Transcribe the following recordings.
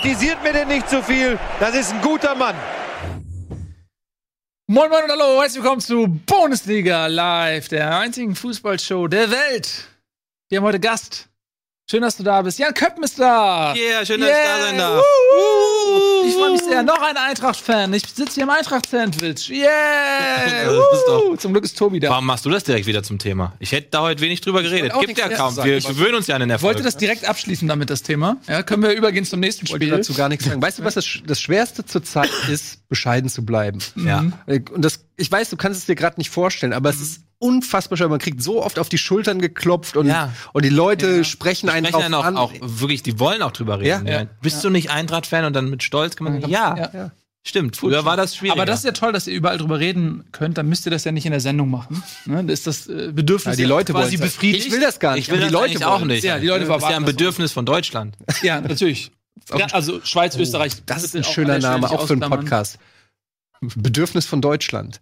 Kritisiert mir denn nicht zu viel. Das ist ein guter Mann. Moin Moin und hallo, herzlich willkommen zu Bundesliga Live, der einzigen Fußballshow der Welt. Wir haben heute Gast. Schön, dass du da bist. Jan Köppen ist da. Yeah, schön, dass ich da sein darf. Uh, ich freue mich sehr. Noch ein Eintracht-Fan. Ich sitze hier im Eintracht-Sandwich. Yeah. Das ist doch- Uh, Zum Glück ist Tobi da. Warum machst du das direkt wieder zum Thema? Ich hätte da heute wenig drüber geredet. Gibt ja kaum. Wir gewöhnen uns ja an den Ich Erfolg. wollte das direkt abschließen damit, das Thema. Ja, können wir übergehen zum nächsten Spiel. dazu gar nichts sagen. Weißt du, was das, das Schwerste zurzeit ist, bescheiden zu bleiben? Ja. Äh, Und das, ich weiß, du kannst es dir gerade nicht vorstellen, aber es ist unfassbar schwer. Man kriegt so oft auf die Schultern geklopft und, Ja. und die Leute sprechen einen Sprechen drauf dann auch, an. auch wirklich, die wollen auch drüber reden. Ja? Ja. Bist du nicht Eintracht-Fan und dann mit Stolz kann man sagen, ja, Ja. stimmt. Früher war das schwierig. Aber das ist ja toll, dass ihr überall drüber reden könnt. Dann müsst ihr das ja nicht in der Sendung machen. Ne? Da ist das äh, Bedürfnis Ja, die ja Leute quasi befriedigt. Ich will das gar nicht. ich will die Leute auch nicht. Ja, die Leute das ist ja ein Bedürfnis von Deutschland. Ja, natürlich. Ja, also Schweiz, Österreich. Das ist ein schöner Name, auch für einen. Podcast. Bedürfnis von Deutschland.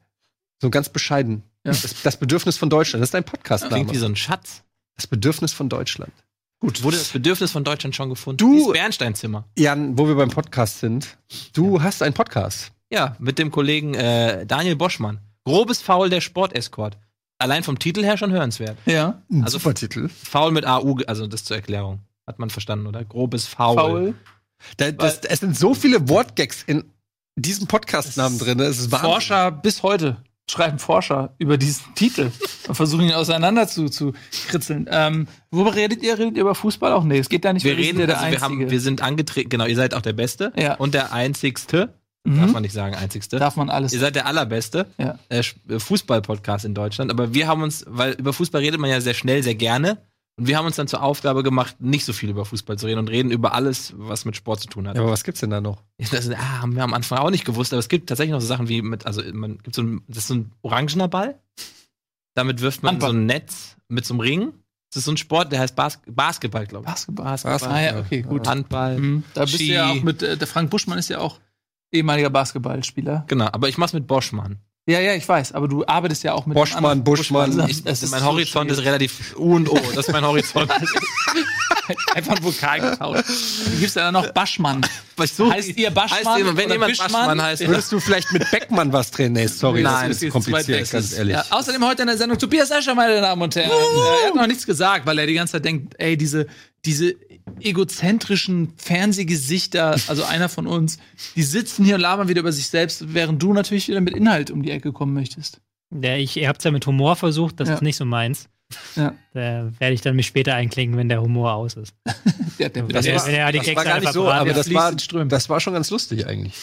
So ganz bescheiden. Ja. Das, das Bedürfnis von Deutschland. Das ist ein Klingt wie so ein Schatz. Das Bedürfnis von Deutschland. Gut. Wurde das Bedürfnis von Deutschland schon gefunden? Du- Dieses Bernsteinzimmer. Jan, wo wir beim Podcast sind, du hast einen Podcast. Ja, mit dem Kollegen äh, Daniel Boschmann. Grobes Foul der Sportescort. Allein vom Titel her schon hörenswert. Ja. Ein Also- super Titel. Faul mit AU, also das zur Erklärung. Hat man verstanden, oder? Grobes Foul. Faul. Da, das, es sind so viele Wortgags in diesem Podcast-Namen drin. Es ist Wahnsinn. Forscher bis heute schreiben Forscher über diesen Titel und versuchen ihn auseinander zu, zu kritzeln. Ähm, worüber redet ihr? Redet ihr über Fußball auch? Nee, es geht da nicht. Wir reden, also wir, haben, wir sind angetreten, genau, ihr seid auch der Beste Ja. und der Einzigste, Mhm. darf man nicht sagen, Einzigste. Darf man alles. Ihr seid der Allerbeste Ja. äh, Fußball-Podcast in Deutschland, aber wir haben uns, weil über Fußball redet man ja sehr schnell, sehr gerne und wir haben uns dann zur Aufgabe gemacht, nicht so viel über Fußball zu reden und reden über alles, was mit Sport zu tun hat. Ja, aber was gibt's denn da noch? Das ah, haben wir am Anfang auch nicht gewusst, aber es gibt tatsächlich noch so Sachen wie mit, also man gibt so ein, das ist so ein orangener Ball. Damit wirft man Handball. so ein Netz mit so einem Ring. Das ist so ein Sport, der heißt Bas Basketball, glaube ich. Basketball. Basketball. Ah ja, okay, gut. Handball. Mhm. Da bist du Ski. ja auch mit, äh, der Frank Buschmann ist ja auch ehemaliger Basketballspieler. Genau, aber ich mach's mit Boschmann. Ja, ja, ich weiß, aber du arbeitest ja auch mit Boschmann, anderen- Buschmann. Ich- ist mein so Horizont schwierig. ist relativ U und O. Das ist mein Horizont. Einfach ein Vokal getauscht. Dann gibt's ja dann noch Baschmann. So Heißt ihr Baschmann Heißt wenn jemand Bischmann? Baschmann heißt, Würdest du vielleicht mit Beckmann was drehen? Nee, sorry, Nein, das ist kompliziert, ganz ehrlich. Ja, außerdem heute in der Sendung Tobias Escher, meine Damen und Herren. Äh, Er hat noch nichts gesagt, weil er die ganze Zeit denkt, ey, diese, diese egozentrischen Fernsehgesichter, also einer von uns, die sitzen hier und labern wieder über sich selbst, während du natürlich wieder mit Inhalt um die Ecke kommen möchtest. Ja, ich, ihr habt es ja mit Humor versucht, das Ja. ist nicht so meins. Ja. Da werde ich dann mich später einklinken, wenn der Humor aus ist. Der, der, Das der, war- wenn er die das war gar einfach nicht so, aber das war, das war schon ganz lustig eigentlich.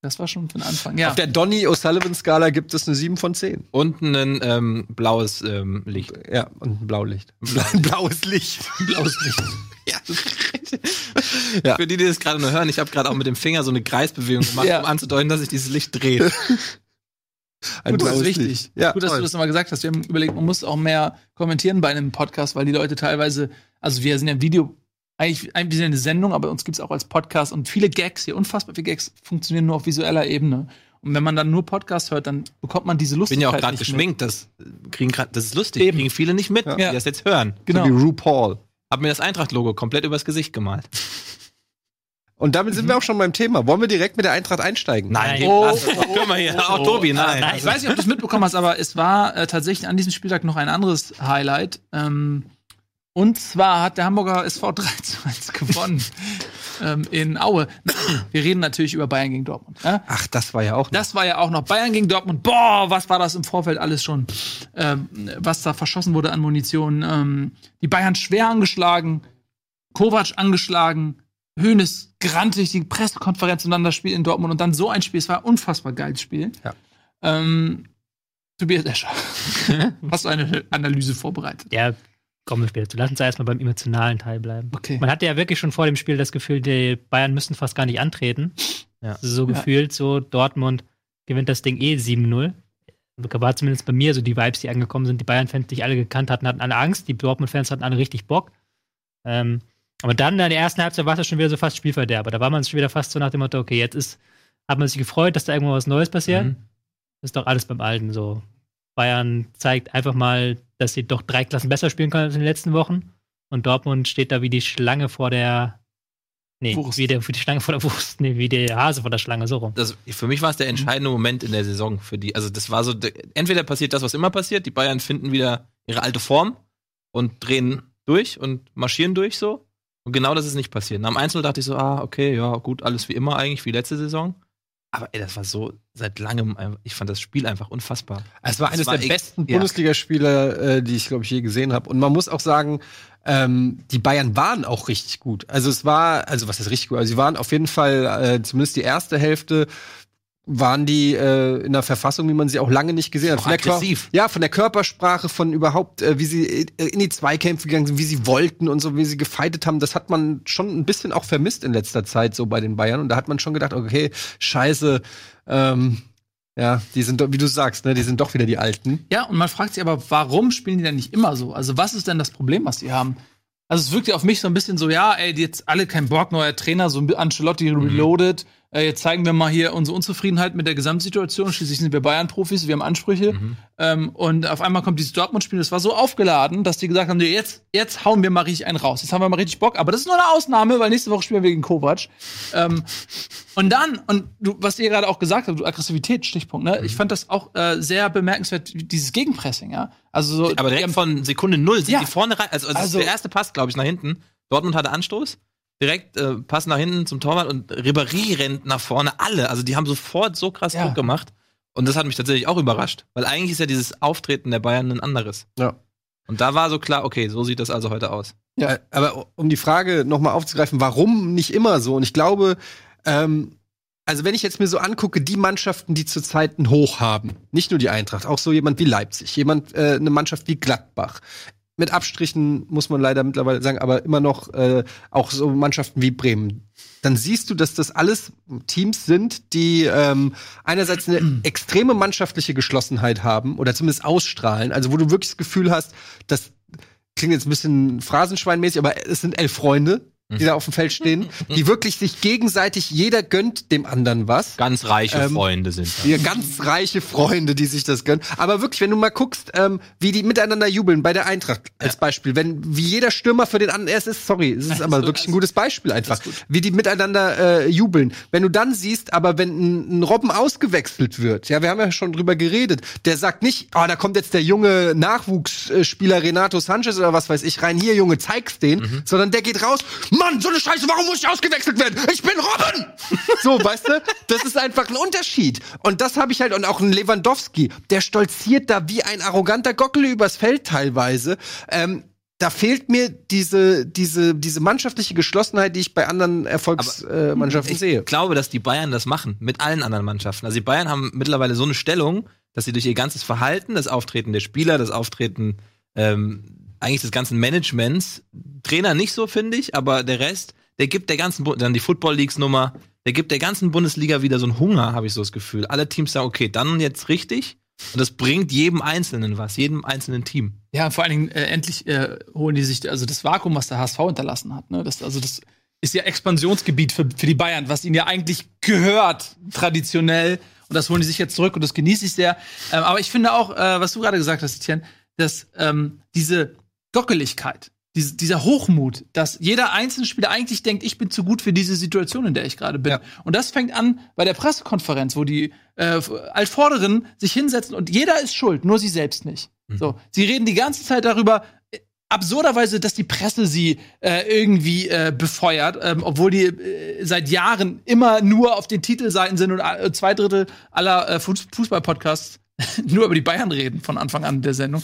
Das war schon für den Anfang. Ja. Auf der Donny O'Sullivan-Skala gibt es eine 7 von 10. unten ein ähm, blaues ähm, Licht. Ja, und ein Blaulicht. Ein blaues Licht. blaues Licht. Ja. Für die, die das gerade nur hören, ich habe gerade auch mit dem Finger so eine Kreisbewegung gemacht, Ja. um anzudeuten, dass sich dieses Licht dreht. Ein Gut, das ist wichtig. Licht. Ja, Gut, dass toll. du das nochmal gesagt hast. Wir haben überlegt, man muss auch mehr kommentieren bei einem Podcast, weil die Leute teilweise, also wir sind ja ein Video, eigentlich, eigentlich sind wir eine Sendung, aber uns gibt's auch als Podcast und viele Gags hier, unfassbar viele Gags, funktionieren nur auf visueller Ebene. Und wenn man dann nur Podcast hört, dann bekommt man diese Ich Lustigkeit bin ja auch gerade geschminkt, das kriegen grad, das ist lustig, Eben. kriegen viele nicht mit, Ja. die das jetzt hören. Mit. Genau. So wie RuPaul. Hab mir das Eintracht-Logo komplett übers Gesicht gemalt. Und damit sind wir auch schon beim Thema. Wollen wir direkt mit der Eintracht einsteigen? Nein, Oh, lass- können wir hier. Auch Tobi, nein. Ich weiß nicht, ob du es mitbekommen hast, aber es war äh, tatsächlich an diesem Spieltag noch ein anderes Highlight. Ähm, und zwar hat der Hamburger SV 3 zu 1 gewonnen ähm, in Aue. Wir reden natürlich über Bayern gegen Dortmund. Ja? Ach, das war ja auch. Das war ja auch noch Bayern gegen Dortmund. Boah, was war das im Vorfeld alles schon, ähm, was da verschossen wurde an Munition. Ähm, die Bayern schwer angeschlagen, Kovac angeschlagen, Hoeneß grantig die Pressekonferenz und dann das Spiel in Dortmund und dann so ein Spiel. Es war ein unfassbar geiles Spiel. Ja. Ähm, Tobias Escher, hast du eine Analyse vorbereitet? Ja, kommen wir später zu. Lass uns erstmal beim emotionalen Teil bleiben. Okay. Man hatte ja wirklich schon vor dem Spiel das Gefühl, die Bayern müssen fast gar nicht antreten. Ja. Also so gefühlt, so Dortmund gewinnt das Ding eh 7-0. War zumindest bei mir so die Vibes, die angekommen sind. Die Bayern-Fans, die ich alle gekannt hatten, hatten alle Angst. Die Dortmund-Fans hatten alle richtig Bock. Ähm, aber dann in der ersten Halbzeit war es schon wieder so fast Spielverderber. Da war man schon wieder fast so nach dem Motto, okay, jetzt ist, hat man sich gefreut, dass da irgendwo was Neues passiert. Mhm. ist doch alles beim Alten so. Bayern zeigt einfach mal, dass sie doch drei Klassen besser spielen können als in den letzten Wochen. Und Dortmund steht da wie die Schlange vor der Nee, Wurst. wie, der, wie die Schlange vor der Wurst. Nee, wie der Hase vor der Schlange, so rum. Das, für mich war es der entscheidende Moment in der Saison für die. Also das war so, de- entweder passiert das, was immer passiert, die Bayern finden wieder ihre alte Form und drehen durch und marschieren durch so. Und genau das ist nicht passiert. Dem 1 dachte ich so, ah, okay, ja, gut, alles wie immer eigentlich, wie letzte Saison. Aber ey, das war so seit langem, ich fand das Spiel einfach unfassbar. Es war eines war der besten ja. Bundesligaspiele, äh, die ich, glaube ich, je gesehen habe. Und man muss auch sagen, ähm, die Bayern waren auch richtig gut. Also es war, also was ist richtig gut? Also sie waren auf jeden Fall, äh, zumindest die erste Hälfte, waren die äh, in einer Verfassung, wie man sie auch lange nicht gesehen hat. Von der Kör- aggressiv. ja, von der Körpersprache, von überhaupt, äh, wie sie äh, in die Zweikämpfe gegangen sind, wie sie wollten und so, wie sie gefeitet haben. Das hat man schon ein bisschen auch vermisst in letzter Zeit so bei den Bayern. Und da hat man schon gedacht, okay, scheiße, ähm, ja, die sind, doch- wie du sagst, ne, die sind doch wieder die Alten. Ja, und man fragt sich aber, warum spielen die denn nicht immer so? Also, was ist denn das Problem, was die haben? Also, es wirkt ja auf mich so ein bisschen so, ja, ey, die jetzt alle kein Bock, neuer Trainer, so ein Ancelotti reloaded. Äh, jetzt zeigen wir mal hier unsere Unzufriedenheit mit der Gesamtsituation. Schließlich sind wir Bayern-Profis, wir haben Ansprüche. Ähm, und auf einmal kommt dieses Dortmund-Spiel, das war so aufgeladen, dass die gesagt haben, nee, jetzt, jetzt hauen wir mal richtig einen raus. Jetzt haben wir mal richtig Bock. Aber das ist nur eine Ausnahme, weil nächste Woche spielen wir gegen Kovac. Ähm, und dann, und du, was ihr gerade auch gesagt habt, du Aggressivität, Stichpunkt, ne? Ich fand das auch äh, sehr bemerkenswert, dieses Gegenpressing, ja. Also so, Aber direkt haben- von Sekunde null sind Ja. die vorne rein. Also, also, Also- der erste Pass, glaube ich, nach hinten. Dortmund hatte Anstoß. Direkt äh, Pass nach hinten zum Torwart und Ribéry rennt nach vorne. Alle. Also die haben sofort so krass Ja. Druck gemacht. Und das hat mich tatsächlich auch überrascht. Weil eigentlich ist ja dieses Auftreten der Bayern ein anderes. Ja. Und da war so klar, okay, so sieht das also heute aus. Ja. Äh, aber um die Frage nochmal aufzugreifen, warum nicht immer so? Und ich glaube, ähm, also wenn ich jetzt mir so angucke, die Mannschaften, die zurzeit einen Hoch haben, nicht nur die Eintracht, auch so jemand wie Leipzig, jemand, äh, eine Mannschaft wie Gladbach. Mit Abstrichen muss man leider mittlerweile sagen, aber immer noch äh, auch so Mannschaften wie Bremen. Dann siehst du, dass das alles Teams sind, die ähm, einerseits eine extreme mannschaftliche Geschlossenheit haben oder zumindest ausstrahlen. Also wo du wirklich das Gefühl hast, dass klingt jetzt ein bisschen phrasenschweinmäßig, aber es sind elf Freunde, die da auf dem Feld stehen, die wirklich sich gegenseitig, jeder gönnt dem anderen was. Ganz reiche Ähm, Freunde sind das. Wir ganz reiche Freunde, die sich das gönnen. Aber wirklich, wenn du mal guckst, ähm, wie die miteinander jubeln bei der Eintracht als Beispiel, wenn wie jeder Stürmer für den anderen, es ist sorry, es ist aber wirklich ein gutes Beispiel einfach, wie die miteinander äh, jubeln. Wenn du dann siehst, aber wenn ein, ein Robben ausgewechselt wird, ja, wir haben ja schon drüber geredet, der sagt nicht, oh, da kommt jetzt der junge Nachwuchsspieler Renato Sanchez oder was weiß ich rein, hier Junge, zeig's den, sondern der geht raus, Mann, so eine Scheiße, warum muss ich ausgewechselt werden? Ich bin Robben! so, weißt du, das ist einfach ein Unterschied. Und das habe ich halt, und auch ein Lewandowski, der stolziert da wie ein arroganter Gockel übers Feld teilweise. Ähm, da fehlt mir diese, diese, diese mannschaftliche Geschlossenheit, die ich bei anderen Erfolgsmannschaften äh, Mannschaften Ich sehe. glaube, dass die Bayern das machen mit allen anderen Mannschaften. Also die Bayern haben mittlerweile so eine Stellung, dass sie durch ihr ganzes Verhalten, das Auftreten der Spieler, das Auftreten ähm, eigentlich des ganzen Managements, Trainer nicht so, finde ich, aber der Rest, der gibt der ganzen, dann die Football Leagues Nummer, der gibt der ganzen Bundesliga wieder so einen Hunger, habe ich so das Gefühl. Alle Teams sagen, okay, dann jetzt richtig. Und das bringt jedem Einzelnen was, jedem einzelnen Team. Ja, vor allen Dingen äh, endlich äh, holen die sich also das Vakuum, was der HSV hinterlassen hat. Ne? Das, also das ist ja Expansionsgebiet für, für die Bayern, was ihnen ja eigentlich gehört traditionell. Und das holen die sich jetzt zurück und das genieße ich sehr. Ähm, aber ich finde auch, äh, was du gerade gesagt hast, Etienne, dass ähm, diese Gockeligkeit, diese, dieser Hochmut, dass jeder einzelne Spieler eigentlich denkt, ich bin zu gut für diese Situation, in der ich gerade bin. Ja. Und das fängt an bei der Pressekonferenz, wo die äh, Altvorderen sich hinsetzen und jeder ist schuld, nur sie selbst nicht. So, sie reden die ganze Zeit darüber, absurderweise, dass die Presse sie äh, irgendwie äh, befeuert, ähm, obwohl die äh, seit Jahren immer nur auf den Titelseiten sind und äh, zwei Drittel aller äh, Fuß- Fußball-Podcasts nur über die Bayern reden von Anfang an der Sendung.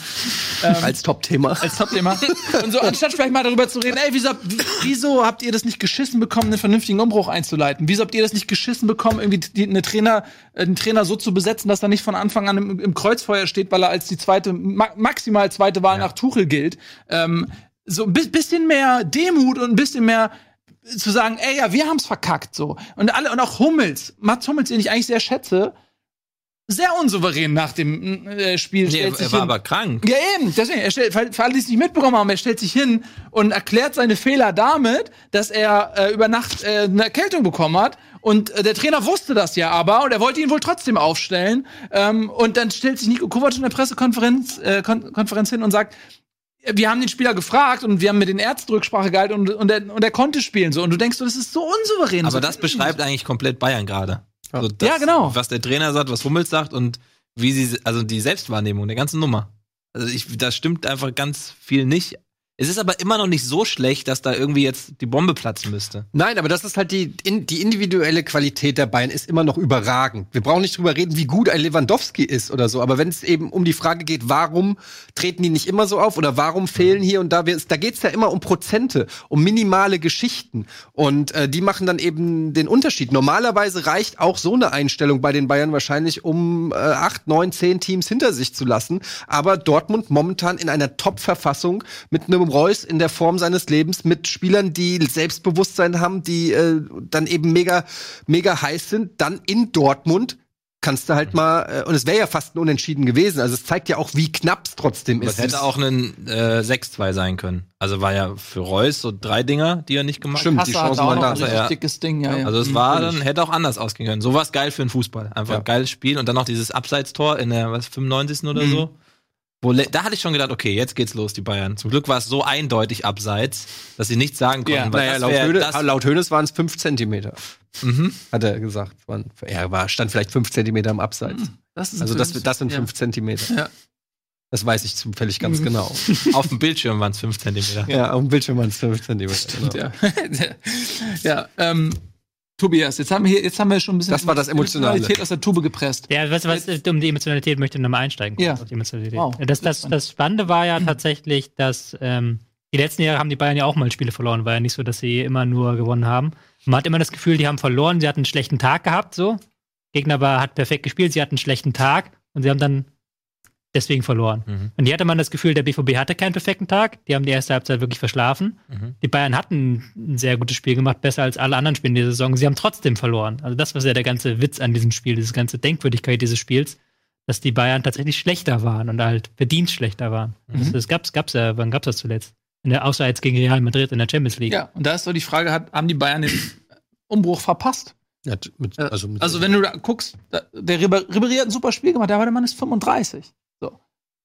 Ähm, Als Top-Thema. als Top-Thema. Und so, anstatt vielleicht mal darüber zu reden, ey, wieso, wie- wieso habt ihr das nicht geschissen bekommen, einen vernünftigen Umbruch einzuleiten? Wieso habt ihr das nicht geschissen bekommen, irgendwie die, eine Trainer, äh, einen Trainer so zu besetzen, dass er nicht von Anfang an im, im Kreuzfeuer steht, weil er als die zweite, ma maximal zweite Wahl nach Tuchel gilt? Ähm, so ein bi- bisschen mehr Demut und ein bisschen mehr zu sagen, ey, ja, wir haben's verkackt, so. Und alle, und auch Hummels, Mats Hummels, den ich eigentlich sehr schätze, sehr unsouverän nach dem äh, Spiel. Nee, stellt er, er war hin. aber krank. Ja, eben, deswegen, er stellt, für für alle, die es nicht mitbekommen haben, er stellt sich hin und erklärt seine Fehler damit, dass er äh, über Nacht äh, eine Erkältung bekommen hat. Und äh, der Trainer wusste das ja aber und er wollte ihn wohl trotzdem aufstellen. Ähm, und dann stellt sich Nico Kovac in der Pressekonferenz äh, Kon Konferenz hin und sagt, wir haben den Spieler gefragt und wir haben mit den Ärzten Rücksprache gehalten und, und, er, und er konnte spielen so. Und du denkst, so, das ist so unsouverän. Aber so das beschreibt eigentlich komplett Bayern gerade. Also das, Ja, genau. Was der Trainer sagt, was Hummels sagt und wie sie, also die Selbstwahrnehmung der ganzen Nummer. Also ich, das stimmt einfach ganz viel nicht. Es ist aber immer noch nicht so schlecht, dass da irgendwie jetzt die Bombe platzen müsste. Nein, aber das ist halt die, die individuelle Qualität der Bayern ist immer noch überragend. Wir brauchen nicht drüber reden, wie gut ein Lewandowski ist oder so. Aber wenn es eben um die Frage geht, warum treten die nicht immer so auf oder warum fehlen hier und da, da geht's ja immer um Prozente, um minimale Geschichten. Und äh, die machen dann eben den Unterschied. Normalerweise reicht auch so eine Einstellung bei den Bayern wahrscheinlich, um äh, acht, neun, zehn Teams hinter sich zu lassen. Aber Dortmund momentan in einer Top-Verfassung mit einem Reus in der Form seines Lebens, mit Spielern, die Selbstbewusstsein haben, die äh, dann eben mega, mega heiß sind, dann in Dortmund kannst du halt mal, äh, und es wäre ja fast ein Unentschieden gewesen. Also es zeigt ja auch, wie knapp es trotzdem ist. es hätte auch ein äh, 6-2 sein können. Also war ja für Reus so drei Dinger, die er nicht gemacht Stimmt, hat. die auch waren noch da. ein richtig ja. dickes Ding, ja, ja. Also es Mhm, war dann, hätte auch anders ausgehen können. Sowas geil für den Fußball. Einfach Ja. ein geiles Spiel und dann noch dieses Abseitstor in der was, 95. oder Mhm. so. Wo, da hatte ich schon gedacht, okay, jetzt geht's los, die Bayern. Zum Glück war es so eindeutig abseits, dass sie nichts sagen konnten. Ja, naja, das laut, wär- Hönes, das- laut Hönes waren es fünf Zentimeter, Mhm. hat er gesagt. Waren, er war, stand vielleicht fünf Zentimeter im Abseits. Das ist Also das, das sind ja. fünf Zentimeter. Ja. Das weiß ich zufällig ganz genau. Auf dem Bildschirm waren es 5 Zentimeter. ja, auf dem Bildschirm waren es fünf Zentimeter. Genau. Ja, ja ähm, Tobias, jetzt haben wir hier, jetzt haben wir schon ein bisschen Das war das Emotionale. Emotionalität aus der Tube gepresst. Ja, was, was, um die Emotionalität möchte ich nochmal einsteigen. Ja. Auf die Emotionalität. Wow. Das, das, das Spannende war ja tatsächlich, dass ähm, die letzten Jahre haben die Bayern ja auch mal Spiele verloren. War ja nicht so, dass sie immer nur gewonnen haben. Man hat immer das Gefühl, die haben verloren, sie hatten einen schlechten Tag gehabt, so. Gegner war, hat perfekt gespielt, sie hatten einen schlechten Tag und sie haben dann deswegen verloren. Mhm. Und hier hatte man das Gefühl, der BVB hatte keinen perfekten Tag. Die haben die erste Halbzeit wirklich verschlafen. Mhm. Die Bayern hatten ein sehr gutes Spiel gemacht, besser als alle anderen Spiele in der Saison. Sie haben trotzdem verloren. Also das war ja der ganze Witz an diesem Spiel, diese ganze Denkwürdigkeit dieses Spiels, dass die Bayern tatsächlich schlechter waren und halt verdient schlechter waren. Mhm. Das, das gab's, gab's ja, wann gab's das zuletzt? In der, außer jetzt gegen Real Madrid in der Champions League. Ja, und da ist doch die Frage, hat, haben die Bayern den Umbruch verpasst? Ja, mit, Äh, also, mit Also, wenn du da guckst, da, der Ribéry hat ein super Spiel gemacht, der war der Mann ist 35.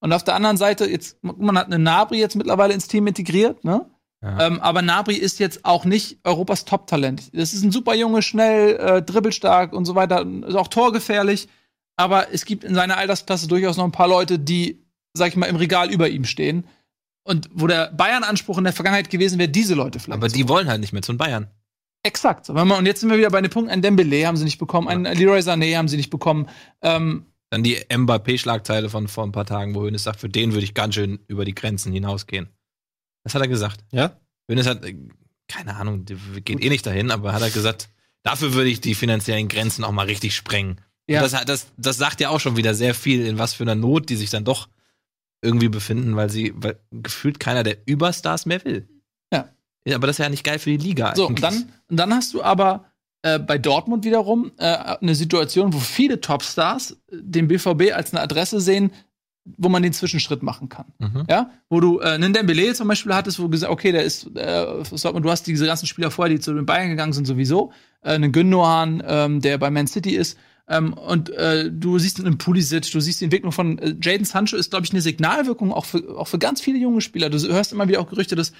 Und auf der anderen Seite, jetzt, man hat eine Nabri jetzt mittlerweile ins Team integriert, ne? Ja. Ähm, aber Nabri ist jetzt auch nicht Europas Top-Talent. Das ist ein super Junge, schnell, äh, dribbelstark und so weiter, ist auch torgefährlich. Aber es gibt in seiner Altersklasse durchaus noch ein paar Leute, die, sag ich mal, im Regal über ihm stehen. Und wo der Bayern-Anspruch in der Vergangenheit gewesen wäre, diese Leute vielleicht. Aber die wollen halt nicht mehr zu Bayern. Exakt. Und jetzt sind wir wieder bei dem Punkt, ein Dembele haben sie nicht bekommen, ein Leroy Sané haben sie nicht bekommen. Ähm, Dann die Mbappé-Schlagzeile von vor ein paar Tagen, wo Hönes sagt, für den würde ich ganz schön über die Grenzen hinausgehen. Das hat er gesagt. Ja? Hönes hat, äh, keine Ahnung, geht eh nicht dahin, aber hat er gesagt, dafür würde ich die finanziellen Grenzen auch mal richtig sprengen. Ja. Und das, das, das sagt ja auch schon wieder sehr viel, in was für einer Not die sich dann doch irgendwie befinden, weil sie, weil gefühlt keiner der Überstars mehr will. Ja. Ja, aber das ist ja nicht geil für die Liga. so, und eigentlich. dann, und dann hast du aber äh, bei Dortmund wiederum äh, eine Situation, wo viele Topstars den BVB als eine Adresse sehen, wo man den Zwischenschritt machen kann. Mhm. Ja, wo du äh, einen Dembele zum Beispiel hattest, wo du gesagt, okay, der ist, äh, du hast diese ganzen Spieler vorher, die zu den Bayern gegangen sind, sowieso. Äh, einen Gündogan, ähm, der bei Man City ist. Ähm, und äh, du siehst einen Pulisic, du siehst die Entwicklung von äh, Jaden Sancho ist, glaube ich, eine Signalwirkung auch für, auch für ganz viele junge Spieler. Du hörst immer wieder auch Gerüchte, dass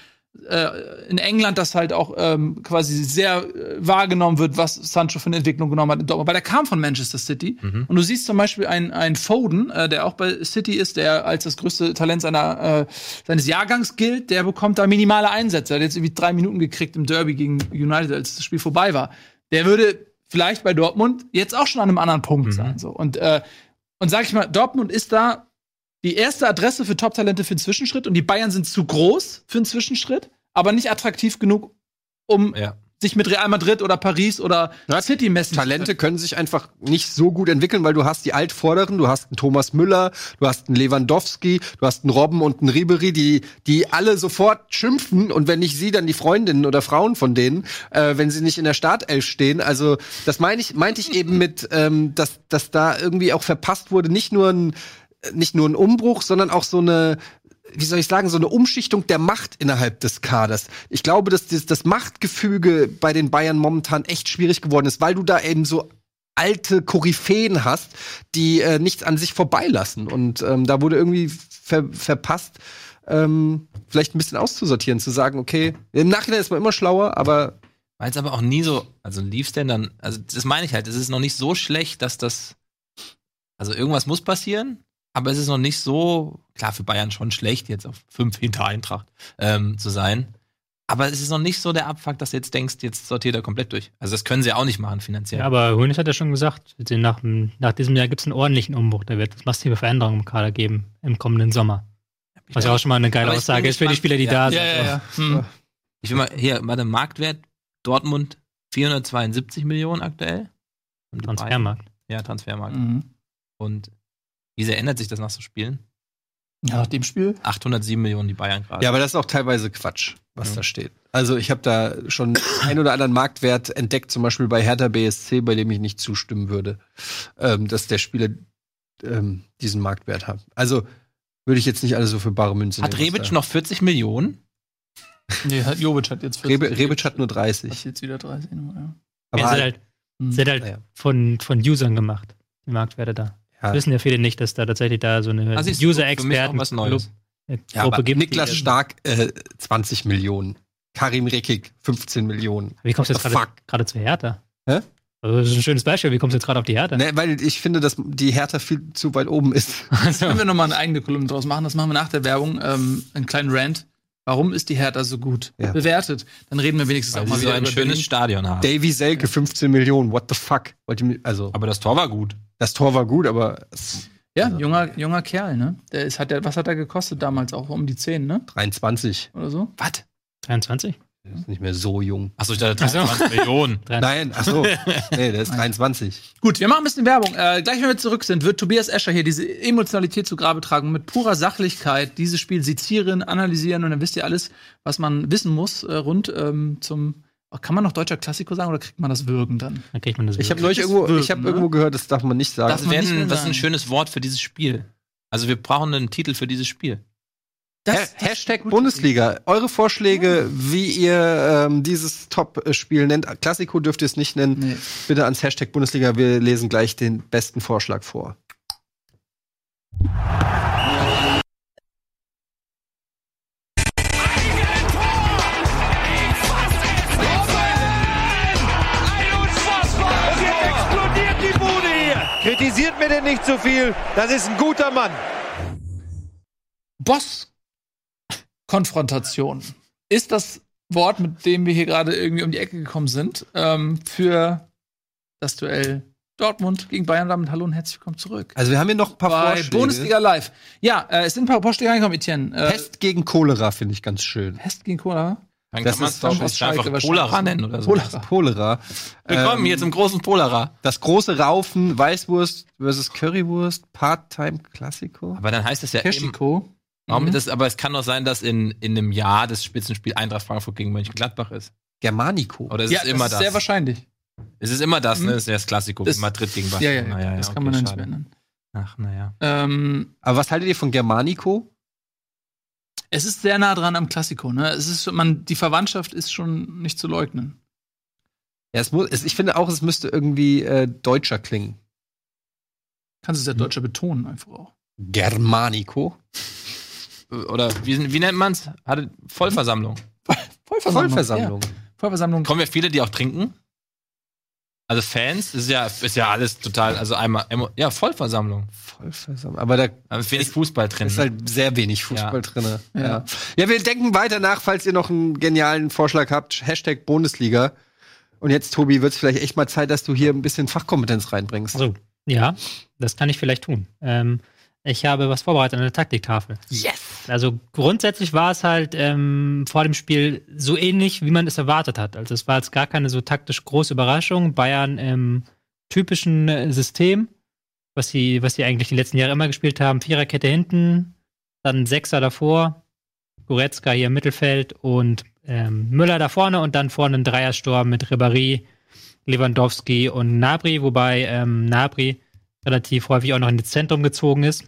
äh, in England das halt auch ähm, quasi sehr äh, wahrgenommen wird, was Sancho für eine Entwicklung genommen hat in Dortmund. Weil der kam von Manchester City. Mhm. Und du siehst zum Beispiel einen, einen Foden, äh, der auch bei City ist, der als das größte Talent seiner, äh, seines Jahrgangs gilt, der bekommt da minimale Einsätze. Er hat jetzt irgendwie drei Minuten gekriegt im Derby gegen United, als das Spiel vorbei war. Der würde vielleicht bei Dortmund jetzt auch schon an einem anderen Punkt Mhm. sein. So. Und, und sag ich mal, Dortmund ist da die erste Adresse für Top-Talente für einen Zwischenschritt und die Bayern sind zu groß für einen Zwischenschritt, aber nicht attraktiv genug, um Ja. sich mit Real Madrid oder Paris oder City messen zu Talente können sich einfach nicht so gut entwickeln, weil du hast die Altvorderen, du hast einen Thomas Müller, du hast einen Lewandowski, du hast einen Robben und einen Ribery, die, die alle sofort schimpfen und wenn nicht sie, dann die Freundinnen oder Frauen von denen, äh, wenn sie nicht in der Startelf stehen. Also das meine ich, meinte ich eben mit, ähm, dass, dass da irgendwie auch verpasst wurde, nicht nur ein, nicht nur ein Umbruch, sondern auch so eine, wie soll ich sagen, so eine Umschichtung der Macht innerhalb des Kaders. Ich glaube, dass das, das Machtgefüge bei den Bayern momentan echt schwierig geworden ist, weil du da eben so alte Koryphäen hast, die äh, nichts an sich vorbeilassen. Und ähm, da wurde irgendwie ver verpasst, ähm, vielleicht ein bisschen auszusortieren, zu sagen, okay, im Nachhinein ist man immer schlauer, aber Weil es aber auch nie so, also lief's denn dann, also das meine ich halt, es ist noch nicht so schlecht, dass das, also irgendwas muss passieren, aber es ist noch nicht so, klar für Bayern schon schlecht, jetzt auf fünf hinter Eintracht ähm, zu sein. Aber es ist noch nicht so der Abfuck, dass du jetzt denkst, jetzt sortiert er komplett durch. Also das können sie auch nicht machen finanziell. Ja, aber Hoeneß hat ja schon gesagt, nach, nach diesem Jahr gibt es einen ordentlichen Umbruch. Da wird es massive Veränderungen im Kader geben im kommenden Sommer. Was ja auch schon mal eine geile Aber Aussage ist für die. Spieler, die Ja. da sind. ja, ja. Hm. Ich will mal, hier, warte, Marktwert, Dortmund 472 Millionen aktuell. Und die Bayern- Transfermarkt. Ja, Transfermarkt. Mhm. Und wie sehr ändert sich das nach so Spielen? Ja, nach dem Spiel. 807 Millionen die Bayern gerade. ja, aber das ist auch teilweise Quatsch, was Ja. da steht. Also ich habe da schon ein oder anderen Marktwert entdeckt, zum Beispiel bei Hertha BSC, bei dem ich nicht zustimmen würde, ähm, dass der Spieler ähm, diesen Marktwert hat. Also würde ich jetzt nicht alles so für bare Münze Hat nehmen, Rebic noch 40 Millionen? Nee, hat, Jovic hat jetzt Rebe, Rebic hat nur Hat 30. jetzt wieder 30. Nummer, ja. Aber Ja, halt, halt, sind halt von, von Usern gemacht, die Marktwerte da. Ja. Wissen ja viele nicht, dass da tatsächlich da so eine siehst du, für mich auch User-Experten was Neues. ja, aber gibt. Niklas Stark äh, 20 Millionen. Karim Rekik 15 Millionen. Wie kommst du jetzt gerade zu Hertha? Hä? Also, das ist ein schönes Beispiel. Wie kommst du jetzt gerade auf die Hertha? Ne, weil ich finde, dass die Hertha viel zu weit oben ist. Also, Können wir nochmal eine eigene Kolumne draus machen? Das machen wir nach der Werbung. Ähm, einen kleinen Rant. Warum ist die Hertha so gut Ja. bewertet? Dann reden wir wenigstens Weil auch mal so wieder ein über schönes Berlin. Stadion haben. Davy Selke 15 Millionen. What the fuck? Also, Aber das Tor war gut. das Tor war gut, aber es- Ja, Also- junger, junger Kerl, ne? Der ist, hat der, was hat er gekostet damals? Auch um die 10, ne? 23 Oder so? Was? 23? Ist nicht mehr so jung. Achso, ich dachte Ach so. 23 Millionen. Nein, ach so. nee, der ist 23. Gut, wir machen ein bisschen Werbung. Äh, gleich, wenn wir zurück sind, wird Tobias Escher hier diese Emotionalität zu Grabe tragen und mit purer Sachlichkeit dieses Spiel sezieren, analysieren und dann wisst ihr alles, was man wissen muss äh, rund ähm, zum. Oh, kann man noch deutscher Klassiko sagen oder kriegt man das Würgen dann? Dann kriegt man das Ich habe neulich irgendwo, wirken, ich habe ne? irgendwo gehört, das darf man nicht sagen. Das- Das, man nicht werden, das ist ein schönes Wort für dieses Spiel. Also wir brauchen einen Titel für dieses Spiel. Ha Hashtag Bundesliga. Eure Vorschläge, wie ihr ähm, dieses Top-Spiel nennt. Klassiko dürft ihr es nicht nennen. Nee. Bitte ans Hashtag Bundesliga. Wir lesen gleich den besten Vorschlag vor. Und jetzt explodiert die Bude hier. Kritisiert mir denn nicht zu viel. Das ist ein guter Mann. Boss-Konfrontation ist das Wort, mit dem wir hier gerade irgendwie um die Ecke gekommen sind, ähm, für das Duell Dortmund gegen Bayern. Damit hallo und herzlich willkommen zurück. Also wir haben hier noch ein paar Bei Vorschläge. Bundesliga Live. Ja, äh, es sind ein paar Vorschläge reingekommen, Etienne. Äh, Pest gegen Cholera finde ich ganz schön. Pest gegen Cola. Dann Das kann man ist doch Schalke einfach. Polera nennen oder so. Polera. Cholera. Willkommen Ähm, hier zum großen Polera. Das große Raufen Weißwurst versus Currywurst Part-Time Klassiko. Aber dann heißt es ja warum Mhm. das, aber es kann doch sein, dass in, in einem Jahr das Spitzenspiel Eintracht Frankfurt gegen Mönchengladbach ist. Germanico. Oder ist ja, es immer das das? ist sehr wahrscheinlich. es ist immer das, Mhm. ne? Das ist ja das Klassiko. Das- Madrid gegen Ja, Barcelona. ja, ja, das kann man dann nicht mehr nennen. Ach, naja. Ähm, Aber was haltet ihr von Germanico? es ist sehr nah dran am Klassiko, ne? Es ist, man, die Verwandtschaft ist schon nicht zu leugnen. Ja, es muss, es, ich finde auch, es müsste irgendwie äh, deutscher klingen. Kannst du es ja deutscher betonen, einfach auch. Germanico. Oder wie, wie nennt man's? Hatte Vollversammlung. Vollversammlung. Ja. Vollversammlung. Kommen ja viele, die auch trinken? Also Fans, ist ja, ist ja alles total, also einmal, ja, Vollversammlung. Vollversammlung. Aber da Aber ist wenig Fußball drin. ist halt sehr wenig Fußball Ja. drin. Ja. Ja. ja, wir denken weiter nach, falls ihr noch einen genialen Vorschlag habt. Hashtag Bundesliga. Und jetzt, Tobi, wird es vielleicht echt mal Zeit, dass du hier ein bisschen Fachkompetenz reinbringst. Also, ja, das kann ich vielleicht tun. Ähm, ich habe was vorbereitet an der Taktiktafel. Yes! Also grundsätzlich war es halt ähm, vor dem Spiel so ähnlich, wie man es erwartet hat. Also es war jetzt gar keine so taktisch große Überraschung. Bayern im typischen äh, System, was sie, was sie eigentlich die letzten Jahre immer gespielt haben. Viererkette hinten, dann Sechser davor, Goretzka hier im Mittelfeld und ähm, Müller da vorne und dann vorne ein Dreiersturm mit Ribéry, Lewandowski und Nabri, wobei ähm, Nabri relativ häufig auch noch in das Zentrum gezogen ist.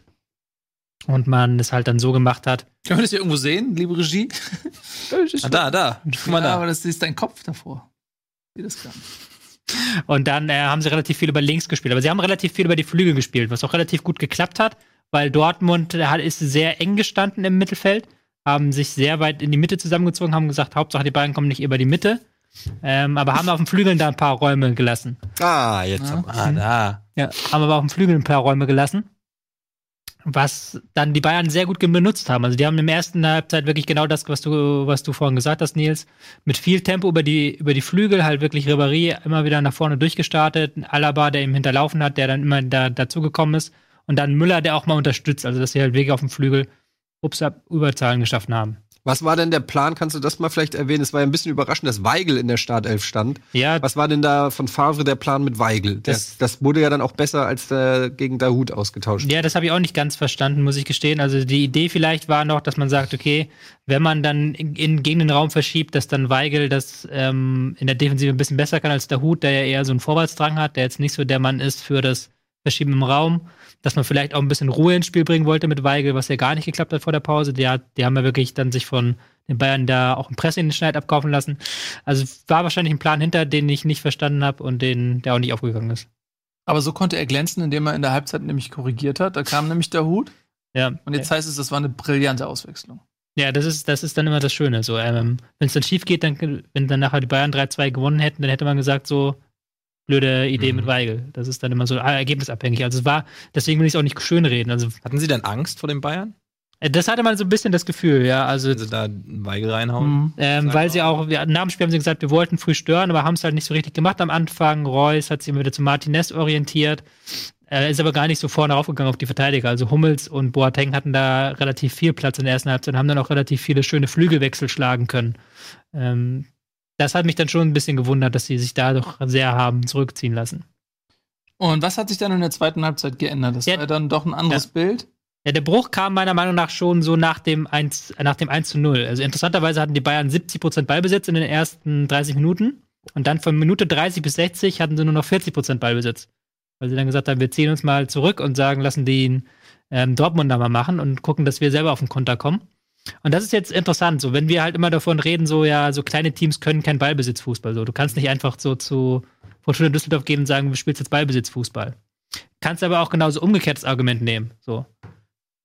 Und man es halt dann so gemacht hat, Können wir das hier irgendwo sehen, liebe Regie? Ah, da, da. Guck mal ja, da. aber das ist dein Kopf davor. Sehe das nicht. Und dann äh, haben sie relativ viel über links gespielt. Aber sie haben relativ viel über die Flügel gespielt, was auch relativ gut geklappt hat, weil Dortmund äh, hat, ist sehr eng gestanden im Mittelfeld. haben sich sehr weit in die Mitte zusammengezogen, haben gesagt, Hauptsache die Bayern kommen nicht über die Mitte. Ähm, aber haben auf den Flügeln da ein paar Räume gelassen. Ah, jetzt. Ja. Ah, da. Ja, haben aber auf dem Flügel ein paar Räume gelassen. Was dann die Bayern sehr gut benutzt haben. Also die haben im ersten Halbzeit wirklich genau das, was du, was du vorhin gesagt hast, Nils. Mit viel Tempo über die, über die Flügel, halt wirklich Ribéry immer wieder nach vorne durchgestartet. Alaba, der ihm hinterlaufen hat, der dann immer da, dazugekommen ist. Und dann Müller, der auch mal unterstützt. Also dass sie halt wirklich auf dem Flügel Ups, Überzahlen geschaffen haben. Was war denn der Plan? Kannst du das mal vielleicht erwähnen? Es war ja ein bisschen überraschend, dass Weigel in der Startelf stand. Ja, Was war denn da von Favre der Plan mit Weigel? Das, Das- wurde ja dann auch besser als der gegen Dahut ausgetauscht. Ja, das habe ich auch nicht ganz verstanden, muss ich gestehen. Also die Idee vielleicht war noch, dass man sagt, okay, wenn man dann in, in, gegen den Raum verschiebt, dass dann Weigel das ähm, in der Defensive ein bisschen besser kann als der Hut, der ja eher so einen Vorwärtsdrang hat, der jetzt nicht so der Mann ist für das Verschieben im Raum, dass man vielleicht auch ein bisschen Ruhe ins Spiel bringen wollte mit Weigel, was ja gar nicht geklappt hat vor der Pause. Die, hat, die haben ja wirklich dann sich von den Bayern da auch ein Presse in den Schneid abkaufen lassen. Also war wahrscheinlich ein Plan hinter, den ich nicht verstanden habe und den, der auch nicht aufgegangen ist. Aber so konnte er glänzen, indem er in der Halbzeit nämlich korrigiert hat. Da kam nämlich der Hut. Ja. Und jetzt heißt es, das war eine brillante Auswechslung. Ja, das ist, das ist dann immer das Schöne. So, ähm, wenn es dann schief geht, dann, wenn dann nachher die Bayern 3-2 gewonnen hätten, dann hätte man gesagt, so, blöde Idee Mhm. mit Weigel. Das ist dann immer so ah, ergebnisabhängig. Also es war, deswegen will ich es auch nicht schönreden. Also Hatten Sie denn Angst vor den Bayern? äh, das hatte man so ein bisschen das Gefühl, ja. Also Sie da Weigel reinhauen? Mhm. ähm, weil sie auch, wir, nach dem Spiel haben sie gesagt, wir wollten früh stören, aber haben es halt nicht so richtig gemacht am Anfang. Reus hat sich immer wieder zu Martinez orientiert. Er ist aber gar nicht so vorne raufgegangen auf die Verteidiger. Also Hummels und Boateng hatten da relativ viel Platz in der ersten Halbzeit und haben dann auch relativ viele schöne Flügelwechsel schlagen können. Ähm, das hat mich dann schon ein bisschen gewundert, dass sie sich da doch sehr haben zurückziehen lassen. Und was hat sich dann in der zweiten Halbzeit geändert? Das Ja. war dann doch ein anderes Bild. Ja, der Bruch kam meiner Meinung nach schon so nach dem 1, äh, nach dem 1 zu 0. Also interessanterweise hatten die Bayern 70% Ballbesitz in den ersten 30 Minuten. Und dann von Minute 30 bis 60 hatten sie nur noch 40% Ballbesitz. Weil sie dann gesagt haben, wir ziehen uns mal zurück und sagen, lassen den ähm, Dortmunder mal machen und gucken, dass wir selber auf den Konter kommen. Und das ist jetzt interessant, so wenn wir halt immer davon reden, so ja, so kleine Teams können kein Ballbesitzfußball. So, du kannst nicht einfach so zu Fortuna Düsseldorf gehen und sagen, wir spielen jetzt Ballbesitzfußball. Kannst aber auch genauso umgekehrtes Argument nehmen. So,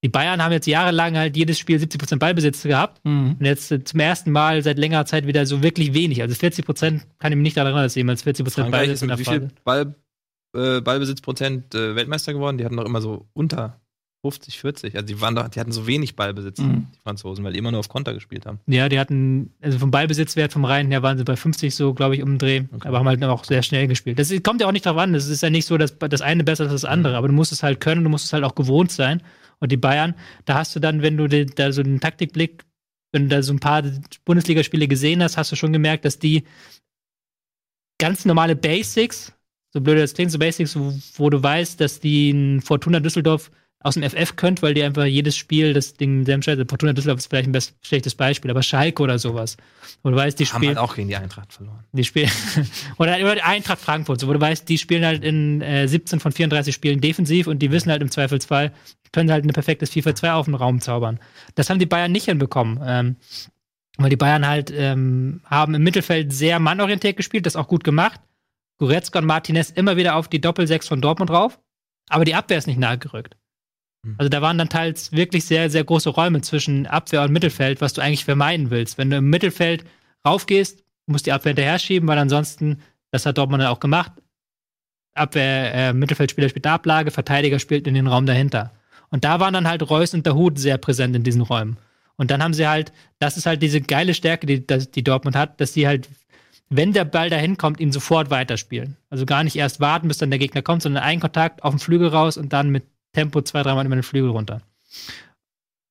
die Bayern haben jetzt jahrelang halt jedes Spiel 70% Ballbesitz gehabt Mhm. und jetzt äh, zum ersten Mal seit längerer Zeit wieder so wirklich wenig. Also 40% kann ich mich nicht daran erinnern, dass jemals 40% Frankreich Ballbesitz ist in der mit wie viel. Ball, äh, Ballbesitzprozent äh, Weltmeister geworden? Die hatten doch immer so unter 50, 40. Also die waren doch, die hatten so wenig Ballbesitz, Mhm. die Franzosen, weil die immer nur auf Konter gespielt haben. Ja, die hatten, also vom Ballbesitzwert vom Rhein her waren sie bei 50 so, glaube ich, umdreh, Okay. aber haben halt auch sehr schnell gespielt. Das kommt ja auch nicht drauf an. Es ist ja nicht so, dass das eine besser ist als das andere, aber du musst es halt können, du musst es halt auch gewohnt sein. Und die Bayern, da hast du dann, wenn du da so einen Taktikblick, wenn du da so ein paar Bundesligaspiele gesehen hast, hast du schon gemerkt, dass die ganz normale Basics, so blöd das klingt, so Basics, wo, wo du weißt, dass die in Fortuna Düsseldorf aus dem FF könnt, weil die einfach jedes Spiel das Ding sehr entscheidet. Fortuna Düsseldorf ist vielleicht ein best, schlechtes Beispiel, aber Schalke oder sowas. Wo du weißt, die Haben spielen. halt auch gegen die Eintracht verloren. Die spielen. oder über die Eintracht Frankfurt, so, wo du weißt, die spielen halt in äh, 17 von 34 Spielen defensiv und die wissen halt im Zweifelsfall, können halt ein perfektes FIFA 2 auf den Raum zaubern. Das haben die Bayern nicht hinbekommen. Ähm, weil die Bayern halt ähm, haben im Mittelfeld sehr mannorientiert gespielt, das auch gut gemacht. Goretzka und Martinez immer wieder auf die Doppel-6 von Dortmund drauf, aber die Abwehr ist nicht nahe gerückt. Hm. Also da waren dann teils wirklich sehr, sehr große Räume zwischen Abwehr und Mittelfeld, was du eigentlich vermeiden willst. Wenn du im Mittelfeld raufgehst, musst du die Abwehr hinterher schieben, weil ansonsten, das hat Dortmund dann auch gemacht, Abwehr, äh, Mittelfeldspieler spielt Ablage, Verteidiger spielt in den Raum dahinter. Und da waren dann halt Reus und der Hut sehr präsent in diesen Räumen. Und dann haben sie halt, das ist halt diese geile Stärke, die, die Dortmund hat, dass sie halt, wenn der Ball dahin kommt, ihn sofort weiterspielen. Also gar nicht erst warten, bis dann der Gegner kommt, sondern einen Kontakt auf den Flügel raus und dann mit Tempo zwei, dreimal über den Flügel runter.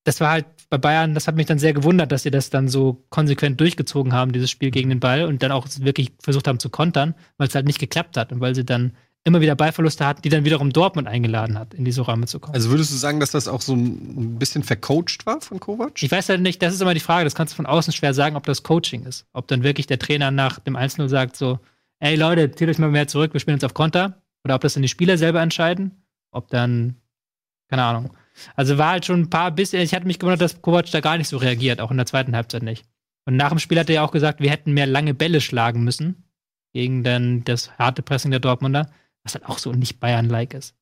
Das war halt bei Bayern, das hat mich dann sehr gewundert, dass sie das dann so konsequent durchgezogen haben, dieses Spiel gegen den Ball und dann auch wirklich versucht haben zu kontern, weil es halt nicht geklappt hat und weil sie dann immer wieder Ballverluste hatten, die dann wiederum Dortmund eingeladen hat, in diese Räume zu kommen. Also würdest du sagen, dass das auch so ein bisschen vercoacht war von Kovac? Ich weiß halt nicht, das ist immer die Frage, das kannst du von außen schwer sagen, ob das Coaching ist. Ob dann wirklich der Trainer nach dem 1-0 sagt so, ey Leute, zieht euch mal mehr zurück, wir spielen jetzt auf Konter. Oder ob das dann die Spieler selber entscheiden. Ob dann, keine Ahnung. Also war halt schon ein paar bisschen, ich hatte mich gewundert, dass Kovac da gar nicht so reagiert, auch in der zweiten Halbzeit nicht. Und nach dem Spiel hat er ja auch gesagt, wir hätten mehr lange Bälle schlagen müssen gegen dann das harte Pressing der Dortmunder, was halt auch so nicht Bayern-like ist.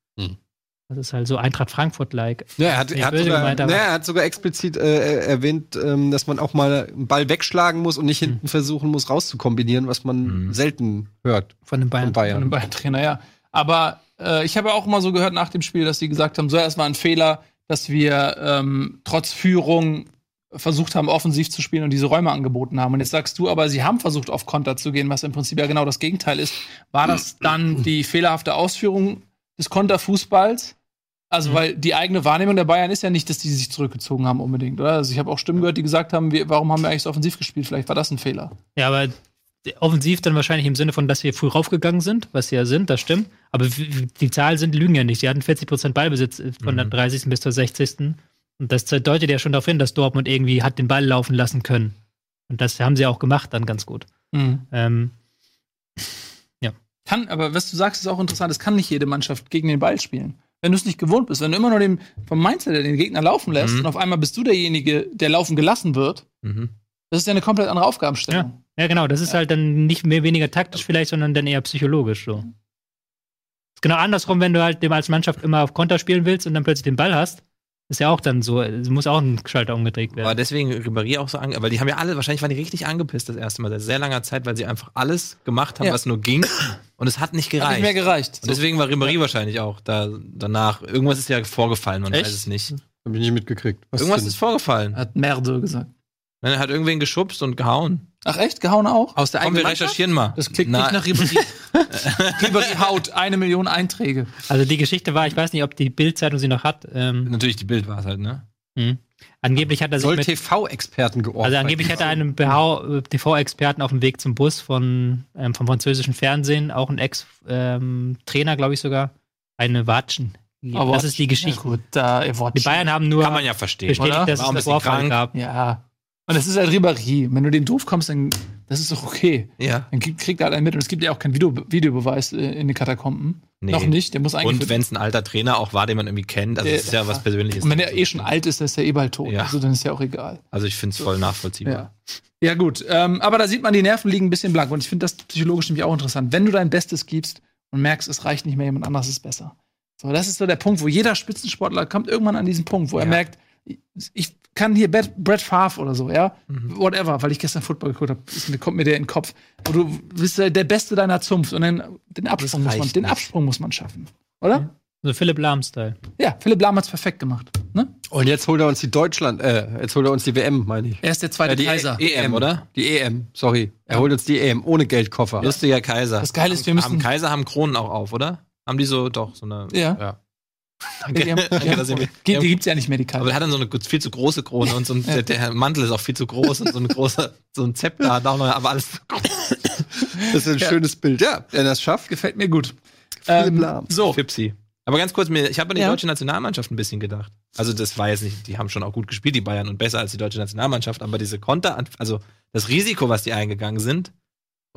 Das ist halt so Eintracht Frankfurt-like. Ja, er hat, er, hat sogar, gemeint, er hat sogar explizit äh, erwähnt, ähm, dass man auch mal einen Ball wegschlagen muss und nicht Hm. hinten versuchen muss, rauszukombinieren, was man Mhm. selten hört Von den von Bayern. Bayern. einem Bayern-Trainer, ja. Aber äh, ich habe ja auch immer so gehört nach dem Spiel, dass sie gesagt haben, so, es war ein Fehler, dass wir ähm, trotz Führung versucht haben, offensiv zu spielen und diese Räume angeboten haben. Und jetzt sagst du aber, sie haben versucht, auf Konter zu gehen, was im Prinzip ja genau das Gegenteil ist. War das dann die fehlerhafte Ausführung des Konterfußballs? Also, weil die eigene Wahrnehmung der Bayern ist ja nicht, dass die sich zurückgezogen haben unbedingt, oder? Also ich habe auch Stimmen gehört, die gesagt haben, wir, warum haben wir eigentlich so offensiv gespielt? Vielleicht war das ein Fehler. Ja, aber offensiv dann wahrscheinlich im Sinne von, dass wir früh raufgegangen sind, was sie ja sind, das stimmt. Aber die Zahlen sind lügen ja nicht. Sie hatten 40% Ballbesitz äh, von der 30. bis zur 60. Und das deutet ja schon darauf hin, dass Dortmund irgendwie hat den Ball laufen lassen können. Und das haben sie auch gemacht dann ganz gut. Ähm, Kann, aber was du sagst, ist auch interessant. Es kann nicht jede Mannschaft gegen den Ball spielen. Wenn du es nicht gewohnt bist, wenn du immer nur den, vom Mindset den Gegner laufen lässt Mhm. und auf einmal bist du derjenige, der laufen gelassen wird, Mhm. das ist ja eine komplett andere Aufgabenstellung. ja, genau. Das ist halt dann nicht mehr weniger taktisch vielleicht, sondern dann eher psychologisch so. Ist genau andersrum, wenn du halt dem als Mannschaft immer auf Konter spielen willst und dann plötzlich den Ball hast. Ist ja auch dann so, es muss auch ein Schalter umgedreht werden. Aber deswegen Ribéry auch so ange weil die haben ja alle, wahrscheinlich waren die richtig angepisst das erste Mal seit sehr langer Zeit, weil sie einfach alles gemacht haben, Ja. was nur ging und es hat nicht Hat gereicht. nicht mehr gereicht. und deswegen war Ribéry wahrscheinlich auch da danach. Irgendwas ist ja vorgefallen, man Echt? weiß es nicht. Hab ich nicht mitgekriegt. Was Irgendwas denn? ist vorgefallen. Hat Merde gesagt. Er hat irgendwen geschubst und gehauen. Ach echt? Gehauen auch? aus der Komm, wir eigenen Mannschaft? recherchieren mal. Das klingt Na, nicht nach Ribéry. Ribéry haut eine Million Einträge. Also die Geschichte war, ich weiß nicht, ob die Bild-Zeitung sie noch hat. Ähm, Natürlich, die Bild war es halt, ne? mh. Angeblich hat er sich Soll mit, TV-Experten geordnet. also angeblich hat er einen BH TV-Experten auf dem Weg zum Bus von ähm, vom französischen Fernsehen, auch ein Ex-Trainer, glaube ich sogar, eine Watschen. gegeben. das ist die Ja, Geschichte. gut, da, Wort. die Bayern haben nur Kann man ja verstehen. bestätigt, oder? dass War ein es einen Vorfall krank. gab. Ja. Und es ist halt Ribéry. Wenn du den doof kommst, dann das ist doch okay. Ja. Dann kriegt er halt einen mit. Und es gibt ja auch keinen Video, Videobeweis äh, in den Katakomben. Nee. Noch nicht. Der muss eigentlich. Und wenn es ein alter Trainer auch war, den man irgendwie kennt, also Der- ist ja was Persönliches. und wenn er eh schon alt ist, dann ist er eh bald tot. Ja. Also dann ist ja auch egal. Also ich finde es voll nachvollziehbar. Ja. Ja, gut. Ähm, aber da sieht man, die Nerven liegen ein bisschen blank. Und ich finde das psychologisch nämlich auch interessant. Wenn du dein Bestes gibst und merkst, es reicht nicht mehr, jemand anderes ist besser. So, das ist so der Punkt, wo jeder Spitzensportler kommt irgendwann an diesen Punkt, wo er Ja. merkt, ich- ich kann hier Brett, Brett Favre oder so, ja, Mhm. whatever, weil ich gestern Football geguckt habe, kommt mir der in den Kopf. Wo du bist der Beste deiner Zunft und dann den Absprung muss man, den. Absprung muss man schaffen, oder? So Philipp Lahm-Style. Ja, Philipp Lahm hat's perfekt gemacht. Ne? Und jetzt holt er uns die Deutschland, äh, jetzt holt er uns die WM, meine ich. Er ist der zweite Äh, die Kaiser. EM, oder? Die EM, sorry. Er holt uns die EM ohne Geldkoffer. Lustiger Kaiser. Das Geile ist, wir müssen- Haben Kaiser haben Kronen auch auf, oder? Haben die so doch so eine. Ja. ja. Die, haben, die, Danke, haben, dass ihr mir- die, die gibt's ja nicht mehr, die Aber Kaiser. er hat dann so eine viel zu große Krone und so ein, der, der Mantel ist auch viel zu groß und so ein großer, so ein Zepter hat auch noch, aber alles. Das ist ein schönes Bild. Ja, wenn er es schafft. Gefällt mir gut. Ähm, so, Fipsi. Aber ganz kurz, ich habe an die Ja. deutsche Nationalmannschaft ein bisschen gedacht. Also das war jetzt nicht, die haben schon auch gut gespielt, die Bayern, und besser als die deutsche Nationalmannschaft, aber diese Konter, also das Risiko, was die eingegangen sind,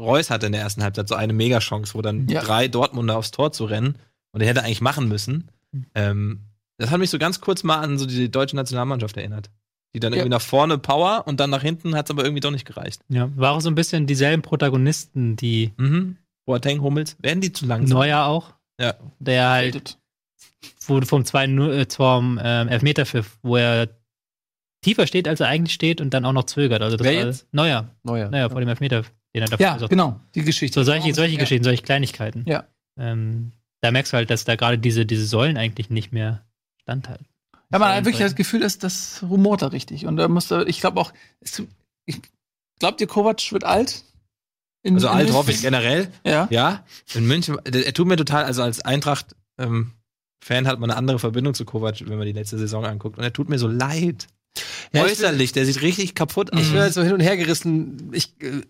Reus hatte in der ersten Halbzeit so eine Megachance, wo dann Ja. drei Dortmunder aufs Tor zu rennen und er hätte eigentlich machen müssen. Ähm, das hat mich so ganz kurz mal an so die deutsche Nationalmannschaft erinnert. Die dann Ja. irgendwie nach vorne Power und dann nach hinten hat es aber irgendwie doch nicht gereicht. Ja, war auch so ein bisschen dieselben Protagonisten, die Mhm. Boateng, Hummels, werden die zu langsam? Neuer auch, Ja. der halt wurde vom 2-0 äh, zum ähm, Elfmeterpfiff, wo er tiefer steht, als er eigentlich steht und dann auch noch zögert. Also das Wer war jetzt? Neuer, Neuer. Neuer vor dem Elfmeter, den er dafür ja, versucht. genau, die Geschichte. So solche, solche Ja. Geschichten, solche Kleinigkeiten. Ja. Ähm, da merkst du halt, dass da gerade diese, diese Säulen eigentlich nicht mehr standhalten. Ja, man hat wirklich das. Gefühl, dass das rumort da richtig. Und da musste, ich glaube auch, es, ich, glaubt ihr, Kovac wird alt? In- Also in alt München? hoffe ich generell. Ja. Ja, in München, er tut mir total, also als Eintracht-Fan hat man eine andere Verbindung zu Kovac, wenn man die letzte Saison anguckt. Und er tut mir so leid. Ja, ich Äußerlich, der sieht richtig kaputt aus. Ich bin halt so hin und her gerissen. Ich äh,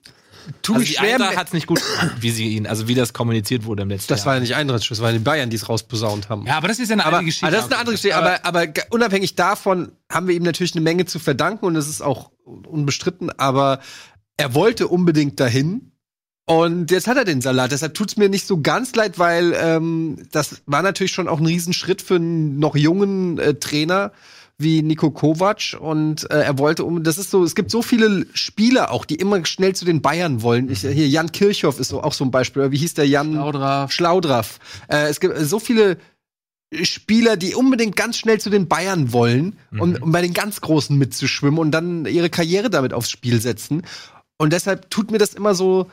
tu Also mich die schwer. Eintracht hat es nicht gut gemacht, wie sie ihn, also wie das kommuniziert wurde im letzten Das war Jahr. ja nicht Eintracht, das waren die Bayern, die es rausposaunt haben. Ja, aber das ist ja eine aber, andere Geschichte. aber das ist eine andere Geschichte. Aber, aber unabhängig davon haben wir ihm natürlich eine Menge zu verdanken und das ist auch unbestritten. Aber er wollte unbedingt dahin. Und jetzt hat er den Salat. Deshalb tut's mir nicht so ganz leid, weil ähm, das war natürlich schon auch ein Riesenschritt für einen noch jungen äh, Trainer wie Nico Kovac und äh, er wollte um das ist so es gibt so viele Spieler auch die immer schnell zu den Bayern wollen ich, hier Jan Kirchhoff ist so auch so ein Beispiel Oder wie hieß der Jan Laudraff. Schlaudraff. Äh, es gibt so viele Spieler, die unbedingt ganz schnell zu den Bayern wollen, um, um bei den ganz Großen mitzuschwimmen und dann ihre Karriere damit aufs Spiel setzen. Und deshalb tut mir das immer so,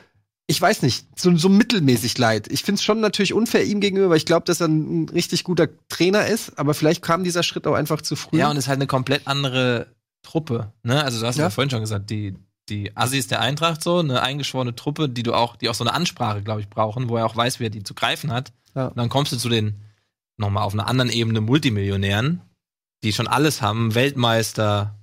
ich weiß nicht, so, so mittelmäßig leid. Ich finde es schon natürlich unfair ihm gegenüber, weil ich glaube, dass er ein richtig guter Trainer ist, aber vielleicht kam dieser Schritt auch einfach zu früh. Ja, und es ist halt eine komplett andere Truppe. Ne? Also du hast ja, Ja. vorhin schon gesagt, die, die Assis der Eintracht so, eine eingeschworene Truppe, die du auch, die auch so eine Ansprache, glaube ich, brauchen, wo er auch weiß, wie er die zu greifen hat. Ja. Und dann kommst du zu den, nochmal auf einer anderen Ebene, Multimillionären, die schon alles haben, Weltmeister,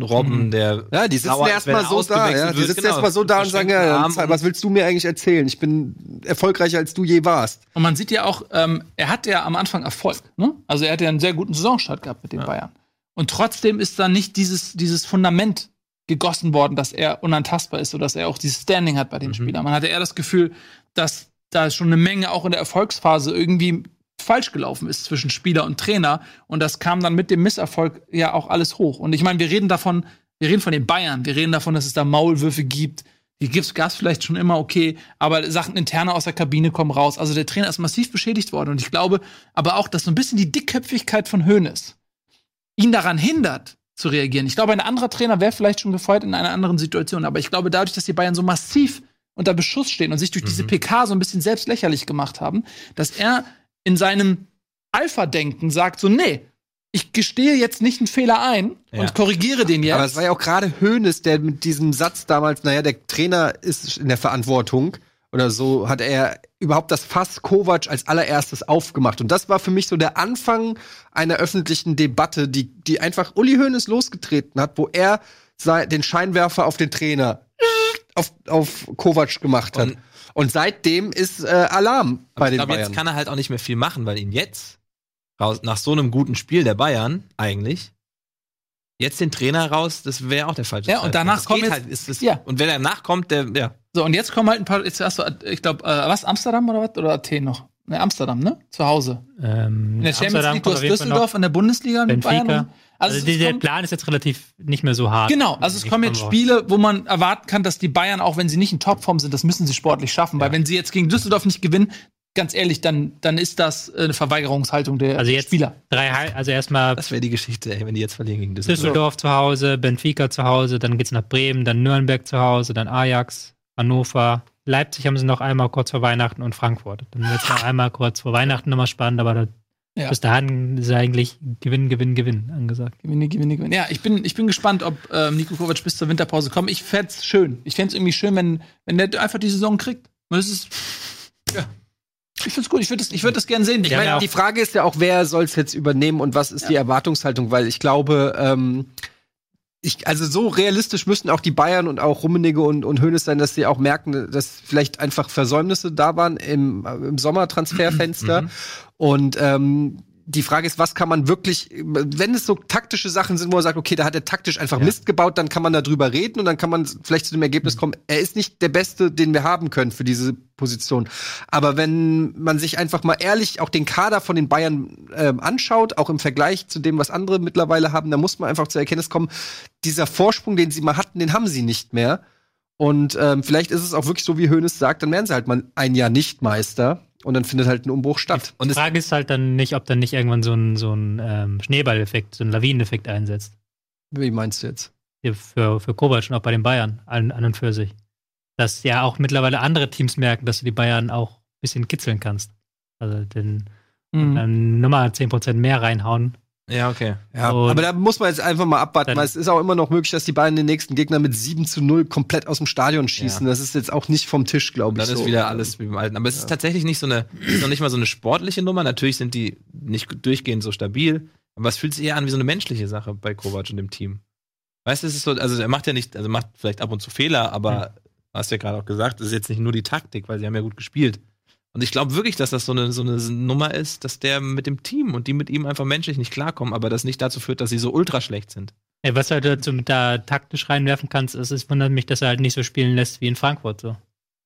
Robben, Mhm. der Ja, die sitzen erstmal er so da, ja. Die sitzen genau, erstmal so da und sagen, ja, was willst du mir eigentlich erzählen? Ich bin erfolgreicher als du je warst. Und man sieht ja auch, ähm, er hat ja am Anfang Erfolg. Ne? Also er hat ja einen sehr guten Saisonstart gehabt mit den Bayern. Und trotzdem ist da nicht dieses, dieses Fundament gegossen worden, dass er unantastbar ist oder dass er auch dieses Standing hat bei den Spielern. Man hatte eher das Gefühl, dass da schon eine Menge auch in der Erfolgsphase irgendwie falsch gelaufen ist zwischen Spieler und Trainer. Und das kam dann mit dem Misserfolg ja auch alles hoch. Und ich meine, wir reden davon, wir reden von den Bayern, wir reden davon, dass es da Maulwürfe gibt. Die gibt's gab's vielleicht schon immer okay, aber Sachen interne aus der Kabine kommen raus. Also der Trainer ist massiv beschädigt worden und ich glaube, aber auch, dass so ein bisschen die Dickköpfigkeit von Hoeneß ihn daran hindert zu reagieren. Ich glaube, ein anderer Trainer wäre vielleicht schon gefeuert in einer anderen Situation, aber ich glaube, dadurch, dass die Bayern so massiv unter Beschuss stehen und sich durch diese PK so ein bisschen selbst lächerlich gemacht haben, dass er in seinem Alpha-Denken sagt so, nee, ich gestehe jetzt nicht einen Fehler ein Ja. und korrigiere den jetzt. Aber es war ja auch gerade Hoeneß, der mit diesem Satz damals, naja, der Trainer ist in der Verantwortung oder so, hat er überhaupt das Fass Kovac als allererstes aufgemacht. Und das war für mich so der Anfang einer öffentlichen Debatte, die, die einfach Uli Hoeneß losgetreten hat, wo er den Scheinwerfer auf den Trainer auf, auf Kovac gemacht hat. Und- Und, seitdem ist äh, Alarm bei ich den glaube, Bayern. jetzt kann er halt auch nicht mehr viel machen, weil ihn jetzt, raus, nach so einem guten Spiel der Bayern, eigentlich, jetzt den Trainer raus, das wäre auch der falsche Ja, und danach das geht jetzt- halt, ist, ist, Ja. Und wenn er nachkommt, der, ja. So, und jetzt kommen halt ein paar, jetzt hast du, ich glaube, äh, was, Amsterdam oder was? Oder Athen noch? Ne, Amsterdam, ne? Zu Hause. Ähm, In der Champions Amsterdam League, du kommt hast Düsseldorf in der Bundesliga mit. Bayern. und- Also, Also, die, es der kommt, Plan ist jetzt relativ nicht mehr so hart. genau, also es kommen komm jetzt. Spiele, wo man erwarten kann, dass die Bayern, auch wenn sie nicht in Topform sind, das müssen sie sportlich schaffen. Weil wenn sie jetzt gegen Düsseldorf nicht gewinnen, ganz ehrlich, dann, dann ist das eine Verweigerungshaltung der Also jetzt Spieler. drei, also erstmal Das wäre die Geschichte, ey, wenn die jetzt verlieren gegen Düsseldorf. Düsseldorf zu Hause, Benfica zu Hause, dann geht's nach Bremen, dann Nürnberg zu Hause, dann Ajax, Hannover, Leipzig haben sie noch einmal kurz vor Weihnachten und Frankfurt. Dann wird's noch einmal kurz vor Weihnachten nochmal spannend, aber da, Ja. bis dahin ist eigentlich Gewinn, Gewinn, Gewinn angesagt. Gewinne, gewinne, gewinne. Ja, ich bin, ich bin gespannt, ob ähm, Nico Kovac bis zur Winterpause kommt. Ich fände es schön. Ich fände es irgendwie schön, wenn, wenn der einfach die Saison kriegt. Das ist, ja. Ich finde es gut. Ich würde das, ich würd das gern sehen. Ich meine, Ja, ja. die Frage ist ja auch, wer soll es jetzt übernehmen und was ist die Erwartungshaltung? Weil ich glaube, ähm, ich, also so realistisch müssten auch die Bayern und auch Rummenigge und, und Hoeneß sein, dass sie auch merken, dass vielleicht einfach Versäumnisse da waren im, im Sommertransferfenster. Und ähm, die Frage ist, was kann man wirklich, wenn es so taktische Sachen sind, wo man sagt, okay, da hat er taktisch einfach Mist gebaut, dann kann man darüber reden und dann kann man vielleicht zu dem Ergebnis kommen, er ist nicht der Beste, den wir haben können für diese Position. Aber wenn man sich einfach mal ehrlich auch den Kader von den Bayern ähm, anschaut, auch im Vergleich zu dem, was andere mittlerweile haben, dann muss man einfach zur Erkenntnis kommen, dieser Vorsprung, den sie mal hatten, den haben sie nicht mehr. Und ähm, vielleicht ist es auch wirklich so, wie Hoeneß sagt, dann werden sie halt mal ein Jahr nicht Meister und dann findet halt ein Umbruch statt. Und Die Frage ist halt dann nicht, ob dann nicht irgendwann so ein, so ein ähm, Schneeballeffekt, so ein Lawineneffekt einsetzt. Wie meinst du jetzt? Hier Für, für Kovac und auch bei den Bayern, an, an und für sich. Dass ja auch mittlerweile andere Teams merken, dass du die Bayern auch ein bisschen kitzeln kannst. Also den, Mhm. dann nochmal 10% mehr reinhauen. Ja, okay. Ja, Und- aber da muss man jetzt einfach mal abwarten, weil es ist auch immer noch möglich, dass die beiden den nächsten Gegner mit 7 zu 0 komplett aus dem Stadion schießen. Das ist jetzt auch nicht vom Tisch, glaube ich. Dann so. ist wieder alles wie beim Alten. Aber es ist tatsächlich nicht so eine, ist noch nicht mal so eine sportliche Nummer. Natürlich sind die nicht durchgehend so stabil. Aber es fühlt sich eher an wie so eine menschliche Sache bei Kovac und dem Team. Weißt du, es ist so, also er macht ja nicht, also macht vielleicht ab und zu Fehler, aber hast ja gerade auch gesagt, es ist jetzt nicht nur die Taktik, weil sie haben ja gut gespielt. Und ich glaube wirklich, dass das so eine, so eine Nummer ist, dass der mit dem Team und die mit ihm einfach menschlich nicht klarkommen, aber das nicht dazu führt, dass sie so ultra schlecht sind. Ey, was du halt dazu mit da taktisch reinwerfen kannst, ist, es wundert mich, dass er halt nicht so spielen lässt wie in Frankfurt so.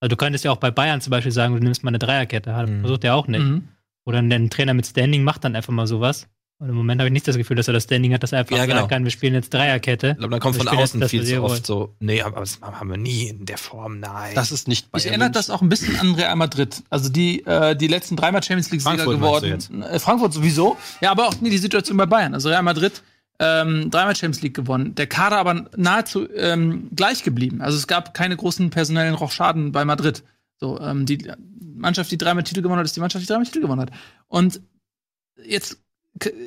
Also du könntest ja auch bei Bayern zum Beispiel sagen, du nimmst mal eine Dreierkette, hat- Mhm. versucht er auch nicht. Mhm. Oder ein Trainer mit Standing macht dann einfach mal sowas. Und im Moment habe ich nicht das Gefühl, dass er das Standing hat, dass er einfach Ja, genau. sagen kann, wir spielen jetzt Dreierkette. Ich glaube, dann kommt von außen jetzt viel zu oft wollt. so, nee, aber das haben wir nie in der Form, nein. Das ist nicht Ich Bayern erinnert das auch ein bisschen an Real Madrid. Also die, äh, die letzten dreimal Champions League-Sieger geworden. jetzt? Äh, Frankfurt sowieso. Ja, aber auch nee, die Situation bei Bayern. Also Real Madrid ähm, dreimal Champions League gewonnen. Der Kader aber nahezu ähm, gleich geblieben. Also es gab keine großen personellen Rochaden bei Madrid. So, ähm, die Mannschaft, die dreimal Titel gewonnen hat, ist die Mannschaft, die dreimal Titel gewonnen hat. Und jetzt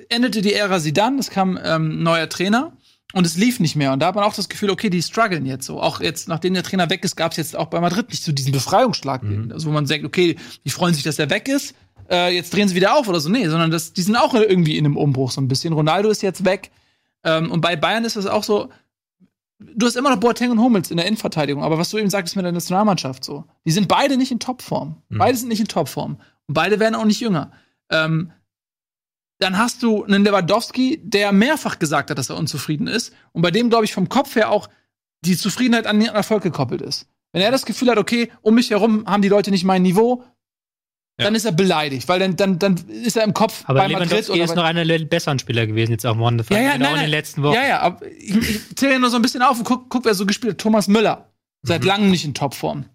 endete die Ära Zidane, es kam ähm, neuer Trainer und es lief nicht mehr. Und da hat man auch das Gefühl, okay, die strugglen jetzt so. Auch jetzt, nachdem der Trainer weg ist, gab es jetzt auch bei Madrid nicht so diesen Befreiungsschlag, also wo man sagt, okay, die freuen sich, dass er weg ist, äh, jetzt drehen sie wieder auf oder so. Nee, sondern das, die sind auch irgendwie in einem Umbruch so ein bisschen. Ronaldo ist jetzt weg. Ähm, und bei Bayern ist das auch so, du hast immer noch Boateng und Hummels in der Innenverteidigung, aber was du eben sagtest mit der Nationalmannschaft so, die sind beide nicht in Topform. Mhm. Beide sind nicht in Topform. Und beide werden auch nicht jünger. Ähm, dann hast du einen Lewandowski, der mehrfach gesagt hat, dass er unzufrieden ist und bei dem, glaube ich, vom Kopf her auch die Zufriedenheit an den Erfolg gekoppelt ist. Wenn er das Gefühl hat, okay, um mich herum haben die Leute nicht mein Niveau, Ja. dann ist er beleidigt, weil dann, dann, dann ist er im Kopf Aber bei Madrid Lewandowski ist noch einer der besseren Spieler gewesen, jetzt auch morgen. ja, ja, auch nein, in den letzten Wochen. Ja, ja, aber ich, ich zähle ja nur so ein bisschen auf und guck, guck, wer so gespielt hat. Thomas Müller. Seit Mhm. langem nicht in Topform.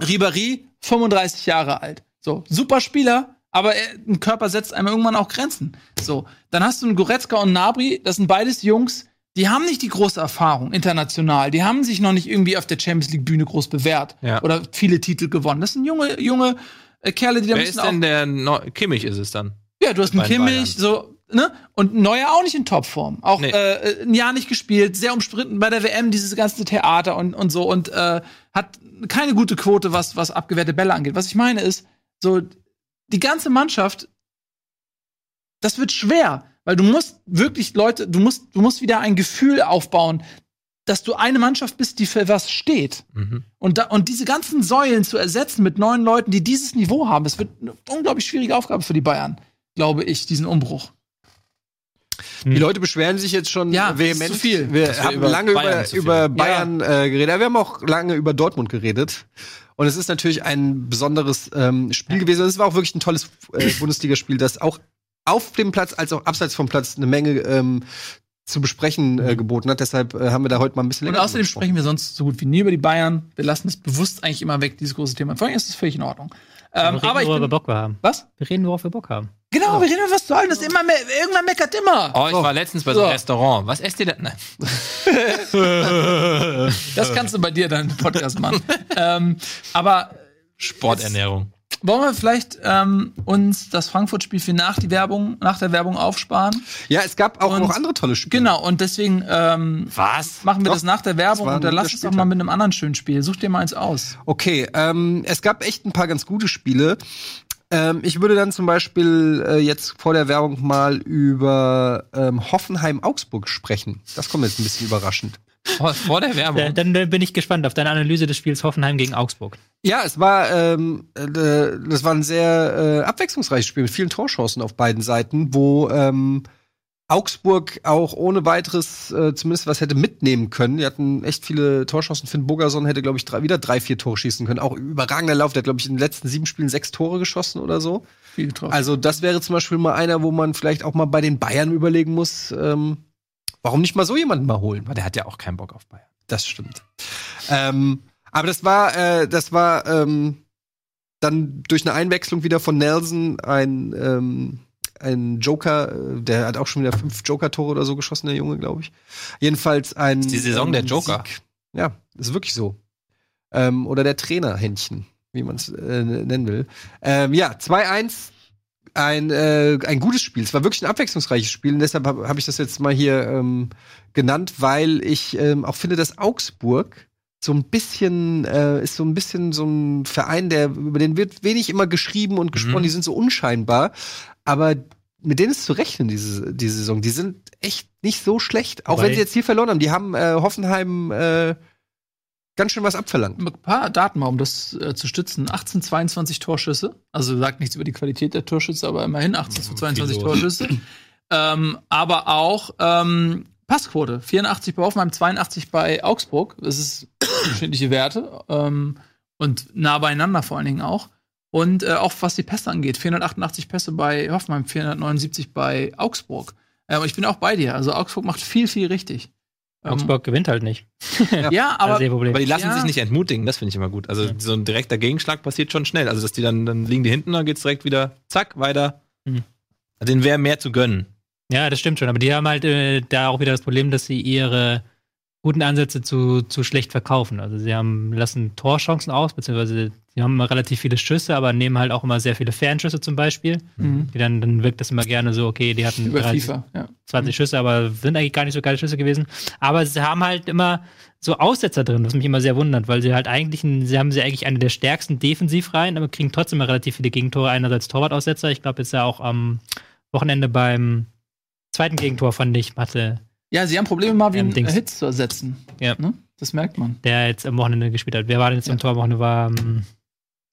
Ribéry, 35 Jahre alt. So, super Spieler, aber er, ein Körper setzt einem irgendwann auch Grenzen. So, dann hast du einen Goretzka und Nabri, das sind beides Jungs, die haben nicht die große Erfahrung international. Die haben sich noch nicht irgendwie auf der Champions League Bühne groß bewährt Ja. oder viele Titel gewonnen. Das sind junge, junge äh, Kerle, die da Wer müssen ist denn der Neu Kimmich ist es dann? ja, du hast einen Kimmich, so, ne? Und Neuer auch nicht in Topform. Auch Nee. äh, ein Jahr nicht gespielt, sehr umstritten bei der WM, dieses ganze Theater und, und so und äh, hat keine gute Quote, was, was abgewehrte Bälle angeht. Was ich meine ist, so, die ganze Mannschaft, das wird schwer, weil du musst wirklich Leute, du musst, du musst wieder ein Gefühl aufbauen, dass du eine Mannschaft bist, die für was steht. Mhm. Und, da, und diese ganzen Säulen zu ersetzen mit neuen Leuten, die dieses Niveau haben, das wird eine unglaublich schwierige Aufgabe für die Bayern, glaube ich, diesen Umbruch. Die Leute beschweren sich jetzt schon Ja, vehement. ist zu viel. Wir Dass wir haben über lange Bayern über, über. Bayern äh, geredet, aber wir haben auch lange über Dortmund geredet. Und es ist natürlich ein besonderes ähm, Spiel gewesen. Und es war auch wirklich ein tolles äh, Bundesligaspiel, das auch auf dem Platz als auch abseits vom Platz eine Menge ähm, zu besprechen äh, geboten hat. Deshalb äh, haben wir da heute mal ein bisschen Und länger außerdem drüber gesprochen. sprechen wir sonst so gut wie nie über die Bayern. Wir lassen es bewusst eigentlich immer weg, dieses große Thema. Vor allem ist es völlig in Ordnung. Ähm, wir reden, aber ich worauf wir Bock haben. was? Wir reden, worauf wir Bock haben. Genau, wir reden über was soll das immer me irgendwann meckert immer. Oh, ich war letztens bei so einem So. Restaurant. Was esst ihr denn? Nein. Das kannst du bei dir dann im Podcast machen. ähm, aber Sporternährung. Wollen wir vielleicht ähm, uns das Frankfurt-Spiel für nach die Werbung, nach der Werbung aufsparen? Ja, es gab auch Und- noch andere tolle Spiele. Genau, und deswegen ähm, Was? machen wir Doch, das nach der Werbung und dann lass uns doch mal mit einem anderen schönen Spiel. Such dir mal eins aus. Okay, ähm, es gab echt ein paar ganz gute Spiele. Ähm, ich würde dann zum Beispiel äh, jetzt vor der Werbung mal über ähm, Hoffenheim-Augsburg sprechen. Das kommt jetzt ein bisschen überraschend. Vor, vor der Werbung. dann äh, bin ich gespannt auf deine Analyse des Spiels Hoffenheim gegen Augsburg. Ja, es war, ähm, äh, das war ein sehr äh, abwechslungsreiches Spiel mit vielen Torchancen auf beiden Seiten, wo ähm, Augsburg auch ohne weiteres äh, zumindest was hätte mitnehmen können. Die hatten echt viele Torchancen. Finn Bogerson hätte, glaube ich, drei, wieder drei, vier Tore schießen können. Auch überragender Lauf. Der hat, glaube ich, in den letzten sieben Spielen sechs Tore geschossen oder so. Also das wäre zum Beispiel mal einer, wo man vielleicht auch mal bei den Bayern überlegen muss, ähm, warum nicht mal so jemanden mal holen? Der hat ja auch keinen Bock auf Bayern. Das stimmt. ähm, aber das war, äh, das war ähm, dann durch eine Einwechslung wieder von Nelson ein, ähm, ein Joker, äh, der hat auch schon wieder fünf Joker-Tore oder so geschossen, der Junge, glaube ich. Jedenfalls ein. Ist die Saison der Joker. Sieg. Ja, ist wirklich so. Ähm, oder der Trainerhändchen, wie man es äh, nennen will. Ähm, ja, 2-1 ein, äh, ein gutes Spiel. Es war wirklich ein abwechslungsreiches Spiel und deshalb habe hab ich das jetzt mal hier ähm, genannt, weil ich ähm, auch finde, dass Augsburg so ein bisschen äh, ist so ein bisschen so ein Verein, der über den wird wenig immer geschrieben und gesprochen. Mhm. Die sind so unscheinbar, aber mit denen ist zu rechnen diese diese Saison. Die sind echt nicht so schlecht, auch Wobei- wenn sie jetzt hier verloren haben. Die haben äh, Hoffenheim äh, ganz schön was abverlangt. ein paar Daten mal, um das äh, zu stützen. 18, 22 Torschüsse. Also sagt nichts über die Qualität der Torschüsse, aber immerhin 18 zu 22 los. Torschüsse. ähm, aber auch ähm, Passquote. 84 bei Hoffenheim, 82 bei Augsburg. Das ist unterschiedliche Werte. Ähm, und nah beieinander vor allen Dingen auch. Und äh, auch was die Pässe angeht, 488 Pässe bei Hoffenheim, 479 bei Augsburg. Ähm, ich bin auch bei dir. Also Augsburg macht viel, viel richtig. Ähm, Augsburg gewinnt halt nicht. Ja, Aber aber sehr Problem. Aber die lassen Ja. sich nicht entmutigen, das finde ich immer gut. Also so ein direkter Gegenschlag passiert schon schnell. Also dass die dann, dann liegen die hinten, dann geht's direkt wieder zack, weiter. Mhm. Also denen wäre mehr zu gönnen. Ja, das stimmt schon. Aber die haben halt äh, da auch wieder das Problem, dass sie ihre guten Ansätze zu, zu schlecht verkaufen. Also sie haben lassen Torchancen aus, beziehungsweise sie haben immer relativ viele Schüsse, aber nehmen halt auch immer sehr viele Fernschüsse zum Beispiel. Mhm. Die dann, dann wirkt das immer gerne so, okay, die hatten über 30, FIFA. Ja. 20 Schüsse, aber sind eigentlich gar nicht so geile Schüsse gewesen. Aber sie haben halt immer so Aussetzer drin, was mich immer sehr wundert, weil sie halt eigentlich, ein, sie haben sie eigentlich eine der stärksten Defensivreihen, aber kriegen trotzdem immer relativ viele Gegentore. Einerseits Torwartaussetzer. Ich glaube, jetzt ja auch am Wochenende beim zweiten Gegentor fand ich, hatte ja, sie haben Probleme, Marvin Ähm, äh, Hitz zu ersetzen. Ja. Ne? Das merkt man. der jetzt am Wochenende gespielt hat. Wer war denn jetzt Ja. am Tor am Wochenende? War, ähm,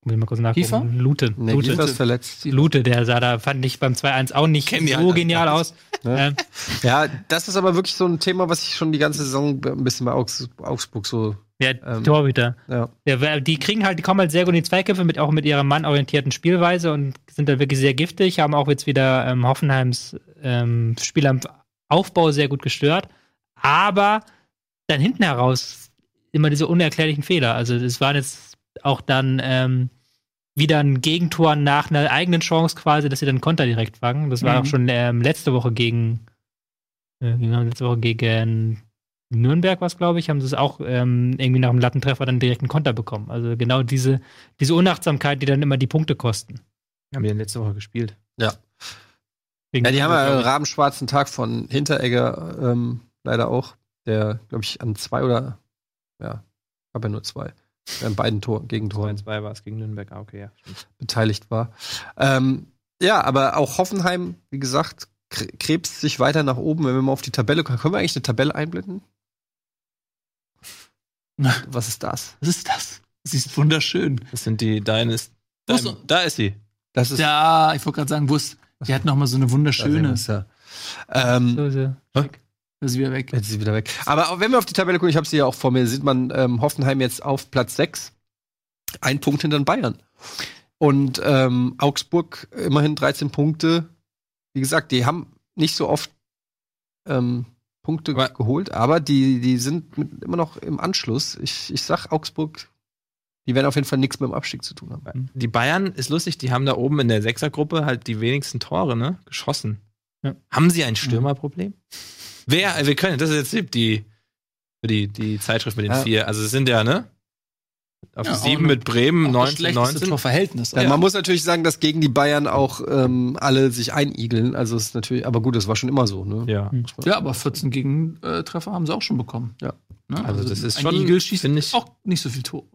muss ich mal kurz nachgucken. Kiefer? Lute. Nee, Lute. Kiefer ist verletzt. Lute, der sah da, fand ich beim 2-1 auch nicht die so genial aus. Ne? Ja, das ist aber wirklich so ein Thema, was ich schon die ganze Saison ein bisschen bei Augs Augsburg so. ja, Ähm, Torhüter. Ja. Ja, die kriegen halt, die kommen halt sehr gut in die Zweikämpfe, mit, auch mit ihrer mannorientierten Spielweise und sind da wirklich sehr giftig, haben auch jetzt wieder ähm, Hoffenheims ähm, Spiel am Aufbau sehr gut gestört. Aber dann hinten heraus immer diese unerklärlichen Fehler. Also es waren jetzt auch dann ähm, wieder ein Gegentor nach einer eigenen Chance quasi, dass sie dann Konter direkt fangen. Das war Mhm. auch schon ähm, letzte Woche gegen, äh, letzte Woche gegen Nürnberg was, glaube ich, haben sie es auch ähm, irgendwie nach dem Lattentreffer dann direkt einen Konter bekommen. Also genau diese, diese Unachtsamkeit, die dann immer die Punkte kosten. Haben wir letzte Woche gespielt. Gegen Ja, die haben ja einen rabenschwarzen Tag von Hinteregger ähm, leider auch, der, glaube ich, an zwei oder ja, gab ja nur zwei, an beiden Tor, Gegentoren 2-2 war es gegen Nürnberg. Ah, okay, ja. Stimmt. beteiligt war. Ähm, ja, aber auch Hoffenheim, wie gesagt, kre- krebst sich weiter nach oben. Wenn wir mal auf die Tabelle kommen, können wir eigentlich eine Tabelle einblenden? Na. Was ist das? Was ist das? Sie ist wunderschön. Das sind die, deine ist. Wo ist Dein, da ist sie. Das ist Ja, ich wollte gerade sagen, Bus. Die hat noch mal so eine wunderschöne. Ja. Ähm, So, so. Ist sie wieder weg. Jetzt ist sie wieder weg. Aber auch wenn wir auf die Tabelle gucken, ich habe sie ja auch vor mir, sieht man ähm, Hoffenheim jetzt auf Platz 6. Ein Punkt hinter den Bayern. Und ähm, Augsburg immerhin 13 Punkte. Wie gesagt, die haben nicht so oft ähm, Punkte Aber- geholt, aber die, die sind mit, immer noch im Anschluss. Ich, ich sag Augsburg, die werden auf jeden Fall nichts mit dem Abstieg zu tun haben. Die Bayern ist lustig, die haben da oben in der Sechsergruppe halt die wenigsten Tore, ne? Geschossen. Ja. Haben sie ein Stürmerproblem? Wer, wir können, das ist jetzt die, die, die Zeitschrift mit den Ja. vier. Also es sind ja, ne? Auf Ja, sieben mit Bremen, Auch das 19, schlechteste 19. Torverhältnis. Ja, Man muss natürlich sagen, dass gegen die Bayern auch ähm, alle sich einigeln. Also es ist natürlich, aber gut, das war schon immer so, ne? Ja. Ja, aber 14 Gegentreffer haben sie auch schon bekommen. Ja. Ne? Also das ist ein schon, Igel schießt ich- auch nicht so viel Tore.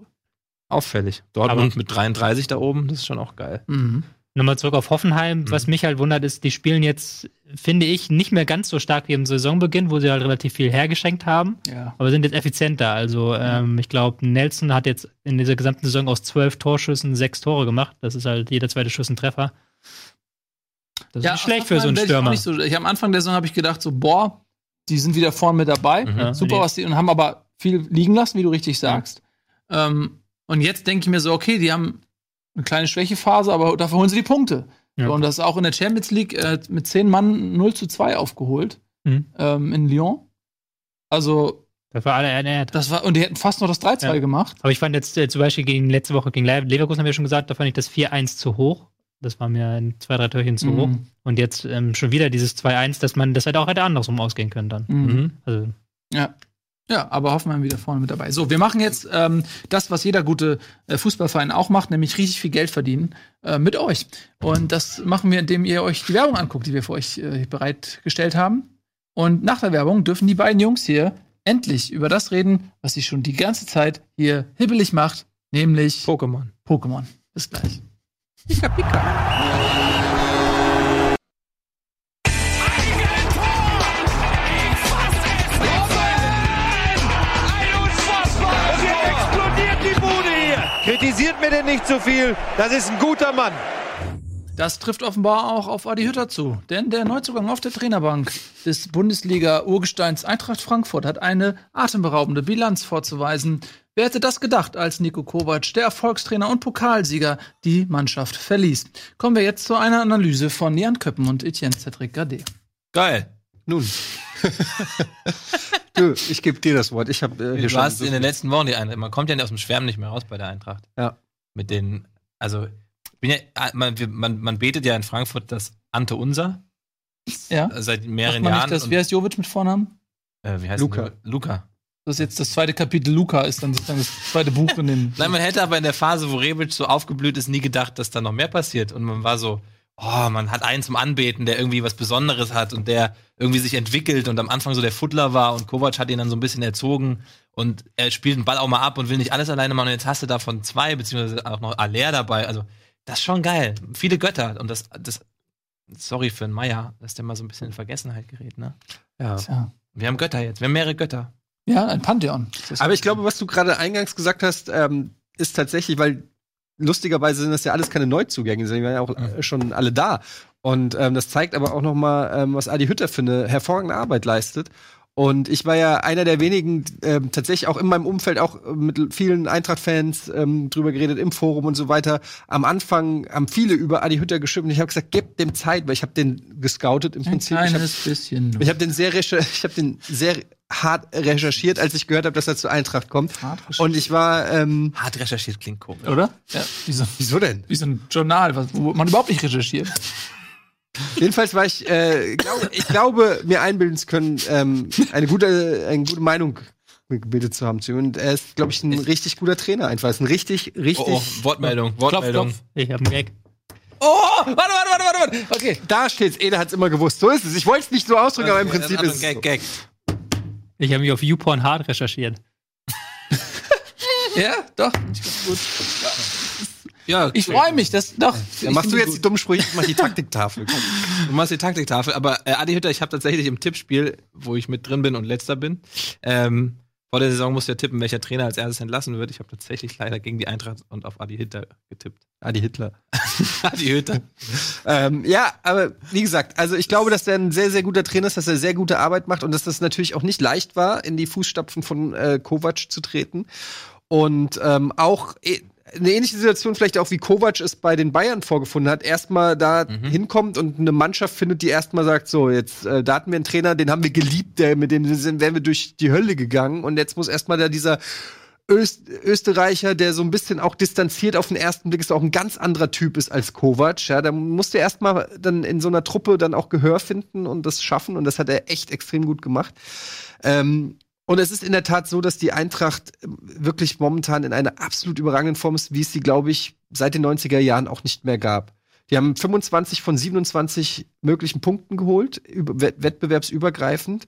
Auffällig. Dortmund mit 33 da oben, das ist schon auch geil. Mhm. Nochmal zurück auf Hoffenheim. Was mich halt wundert, ist, die spielen jetzt, finde ich, nicht mehr ganz so stark wie im Saisonbeginn, wo sie halt relativ viel hergeschenkt haben, Ja. aber sind jetzt effizienter. Also, ähm, ich glaube, Nelson hat jetzt in dieser gesamten Saison aus zwölf Torschüssen sechs Tore gemacht. Das ist halt jeder zweite Schuss ein Treffer. Das ist ja, nicht schlecht für so einen Stürmer. Ich, so, ich am Anfang der Saison habe ich gedacht, so, boah, die sind wieder vorne mit dabei. Mhm. Ja, Super, was die, und haben aber viel liegen lassen, wie du richtig sagst. Ähm, und jetzt denke ich mir so, okay, die haben eine kleine Schwächephase, aber dafür holen sie die Punkte. Ja. So, und das ist auch in der Champions League äh, mit zehn Mann 0 zu 2 aufgeholt Mhm. ähm, in Lyon. Also, Das war alle ernährt. das war, und die hätten fast noch das 3-2 Ja. gemacht. Aber ich fand jetzt äh, zum Beispiel gegen letzte Woche gegen Le- Leverkusen, haben wir schon gesagt, da fand ich das 4-1 zu hoch. Das war mir ein zwei, drei Türchen zu Mhm. hoch. Und jetzt ähm, schon wieder dieses 2-1, dass man das hätte auch hätte andersrum ausgehen können dann. Mhm. Also, Ja. Ja, aber Hoffenheim wieder vorne mit dabei. So, wir machen jetzt ähm, das, was jeder gute äh, Fußballverein auch macht, nämlich richtig viel Geld verdienen äh, mit euch. Und das machen wir, indem ihr euch die Werbung anguckt, die wir für euch äh, bereitgestellt haben. Und nach der Werbung dürfen die beiden Jungs hier endlich über das reden, was sie schon die ganze Zeit hier hibbelig macht, nämlich Pokémon. Pokémon. Bis gleich. Pika, pika. Mir denn nicht zu viel. Das ist ein guter Mann. Das trifft offenbar auch auf Adi Hütter zu. Denn der Neuzugang auf der Trainerbank des Bundesliga-Urgesteins Eintracht Frankfurt hat eine atemberaubende Bilanz vorzuweisen. Wer hätte das gedacht, als Nico Kovac, der Erfolgstrainer und Pokalsieger, die Mannschaft verließ? Kommen wir jetzt zu einer Analyse von Jan Köppen und Etienne Cedric Gade. Geil. Nun. du, ich gebe dir das Wort. Ich habe äh, hier Du schon hast so in den letzten Wochen die Eintracht. Man kommt ja aus dem Schwärmen nicht mehr raus bei der Eintracht. Ja. Mit den, also, ich bin ja, man, wir- man, man betet ja in Frankfurt das Ante Unser Ja? seit mehreren man Jahren. nicht das, wie heißt Jovic mit Vornamen? äh, wie heißt Luca. denn der? Luca. Das ist jetzt das zweite Kapitel. Luca ist dann sozusagen das zweite Buch in dem. Nein, man hätte aber in der Phase, wo Rebic so aufgeblüht ist, nie gedacht, dass da noch mehr passiert. Und man war so, oh, man hat einen zum Anbeten, der irgendwie was Besonderes hat und der irgendwie sich entwickelt und am Anfang so der Fuddler war und Kovac hat ihn dann so ein bisschen erzogen und er spielt den Ball auch mal ab und will nicht alles alleine machen und jetzt hast du davon zwei, beziehungsweise auch noch Aller dabei. Also, das ist schon geil. Viele Götter und das, das, sorry für den Meier, dass der mal so ein bisschen in Vergessenheit gerät, ne? Ja. Tja. Wir haben Götter jetzt, wir haben mehrere Götter. Ja, ein Pantheon. Aber ich glaube, was du gerade eingangs gesagt hast, ähm, ist tatsächlich, weil lustigerweise sind das ja alles keine Neuzugänge, die sind ja auch äh, schon alle da. Und ähm, das zeigt aber auch noch mal, ähm, was Adi Hütter für eine hervorragende Arbeit leistet. Und ich war ja einer der wenigen, ähm, tatsächlich auch in meinem Umfeld, auch äh, mit vielen Eintracht-Fans ähm, drüber geredet, im Forum und so weiter. Am Anfang haben viele über Adi Hütter geschimpft und ich habe gesagt, gebt dem Zeit, weil ich habe den gescoutet im ein Prinzip. Ich hab, kleines bisschen. ich habe den sehr, ich habe den sehr hart recherchiert, als ich gehört habe, dass er zur Eintracht kommt. Hart recherchiert. Und ich war, ähm, Hart recherchiert klingt komisch. Oder? Ja, wie so, wieso denn? wie so ein Journal, was, wo man überhaupt nicht recherchiert. Jedenfalls war ich, äh, glaube, ich glaube, mir einbilden zu können, ähm, eine gute, eine gute Meinung gebildet zu haben zu ihm. Und er ist, glaube ich, ein richtig guter Trainer einfach. Ist ein richtig, richtig. Oh, oh, Wortmeldung, Wortmeldung. klopf. Ich habe einen Gag. Oh, warte, warte, warte, warte, warte. Okay. Da steht's. Eder hat's immer gewusst. So ist es. Ich wollte es nicht so ausdrücken, aber im Prinzip ist es. Gag, So. Gag. Ich habe mich auf YouPorn hart recherchiert. Ja, doch. Gut. Ja, ich freue mich, dass doch. Dann machst du jetzt die dummen Sprüche, ich mach die Taktiktafel. Komm. Du machst die Taktiktafel, aber äh, Adi Hütter, ich habe tatsächlich im Tippspiel, wo ich mit drin bin und letzter bin, ähm, vor der Saison musste ja tippen, welcher Trainer als erstes entlassen wird. Ich habe tatsächlich leider gegen die Eintracht und auf Adi Hütter getippt. Adi Hitler. Adi Hütter. Ähm, ja, aber wie gesagt, also ich glaube, dass der ein sehr, sehr guter Trainer ist, dass er sehr gute Arbeit macht und dass das natürlich auch nicht leicht war, in die Fußstapfen von äh, Kovac zu treten. Und ähm, auch eh, eine ähnliche Situation vielleicht auch wie Kovac es bei den Bayern vorgefunden hat, erstmal da hinkommt und eine Mannschaft findet, die erstmal sagt, so, jetzt äh, da hatten wir einen Trainer, den haben wir geliebt, der mit dem sind, wären wir durch die Hölle gegangen und jetzt muss erstmal da dieser Öst Österreicher, der so ein bisschen auch distanziert auf den ersten Blick ist, auch ein ganz anderer Typ ist als Kovac. Ja, da musste er erstmal dann in so einer Truppe dann auch Gehör finden und das schaffen und das hat er echt extrem gut gemacht. Ähm, und es ist in der Tat so, dass die Eintracht ähm, wirklich momentan in einer absolut überragenden Form ist, wie es sie, glaube ich, seit den 90er Jahren auch nicht mehr gab. Die haben 25 von 27 möglichen Punkten geholt, über- wett- wettbewerbsübergreifend.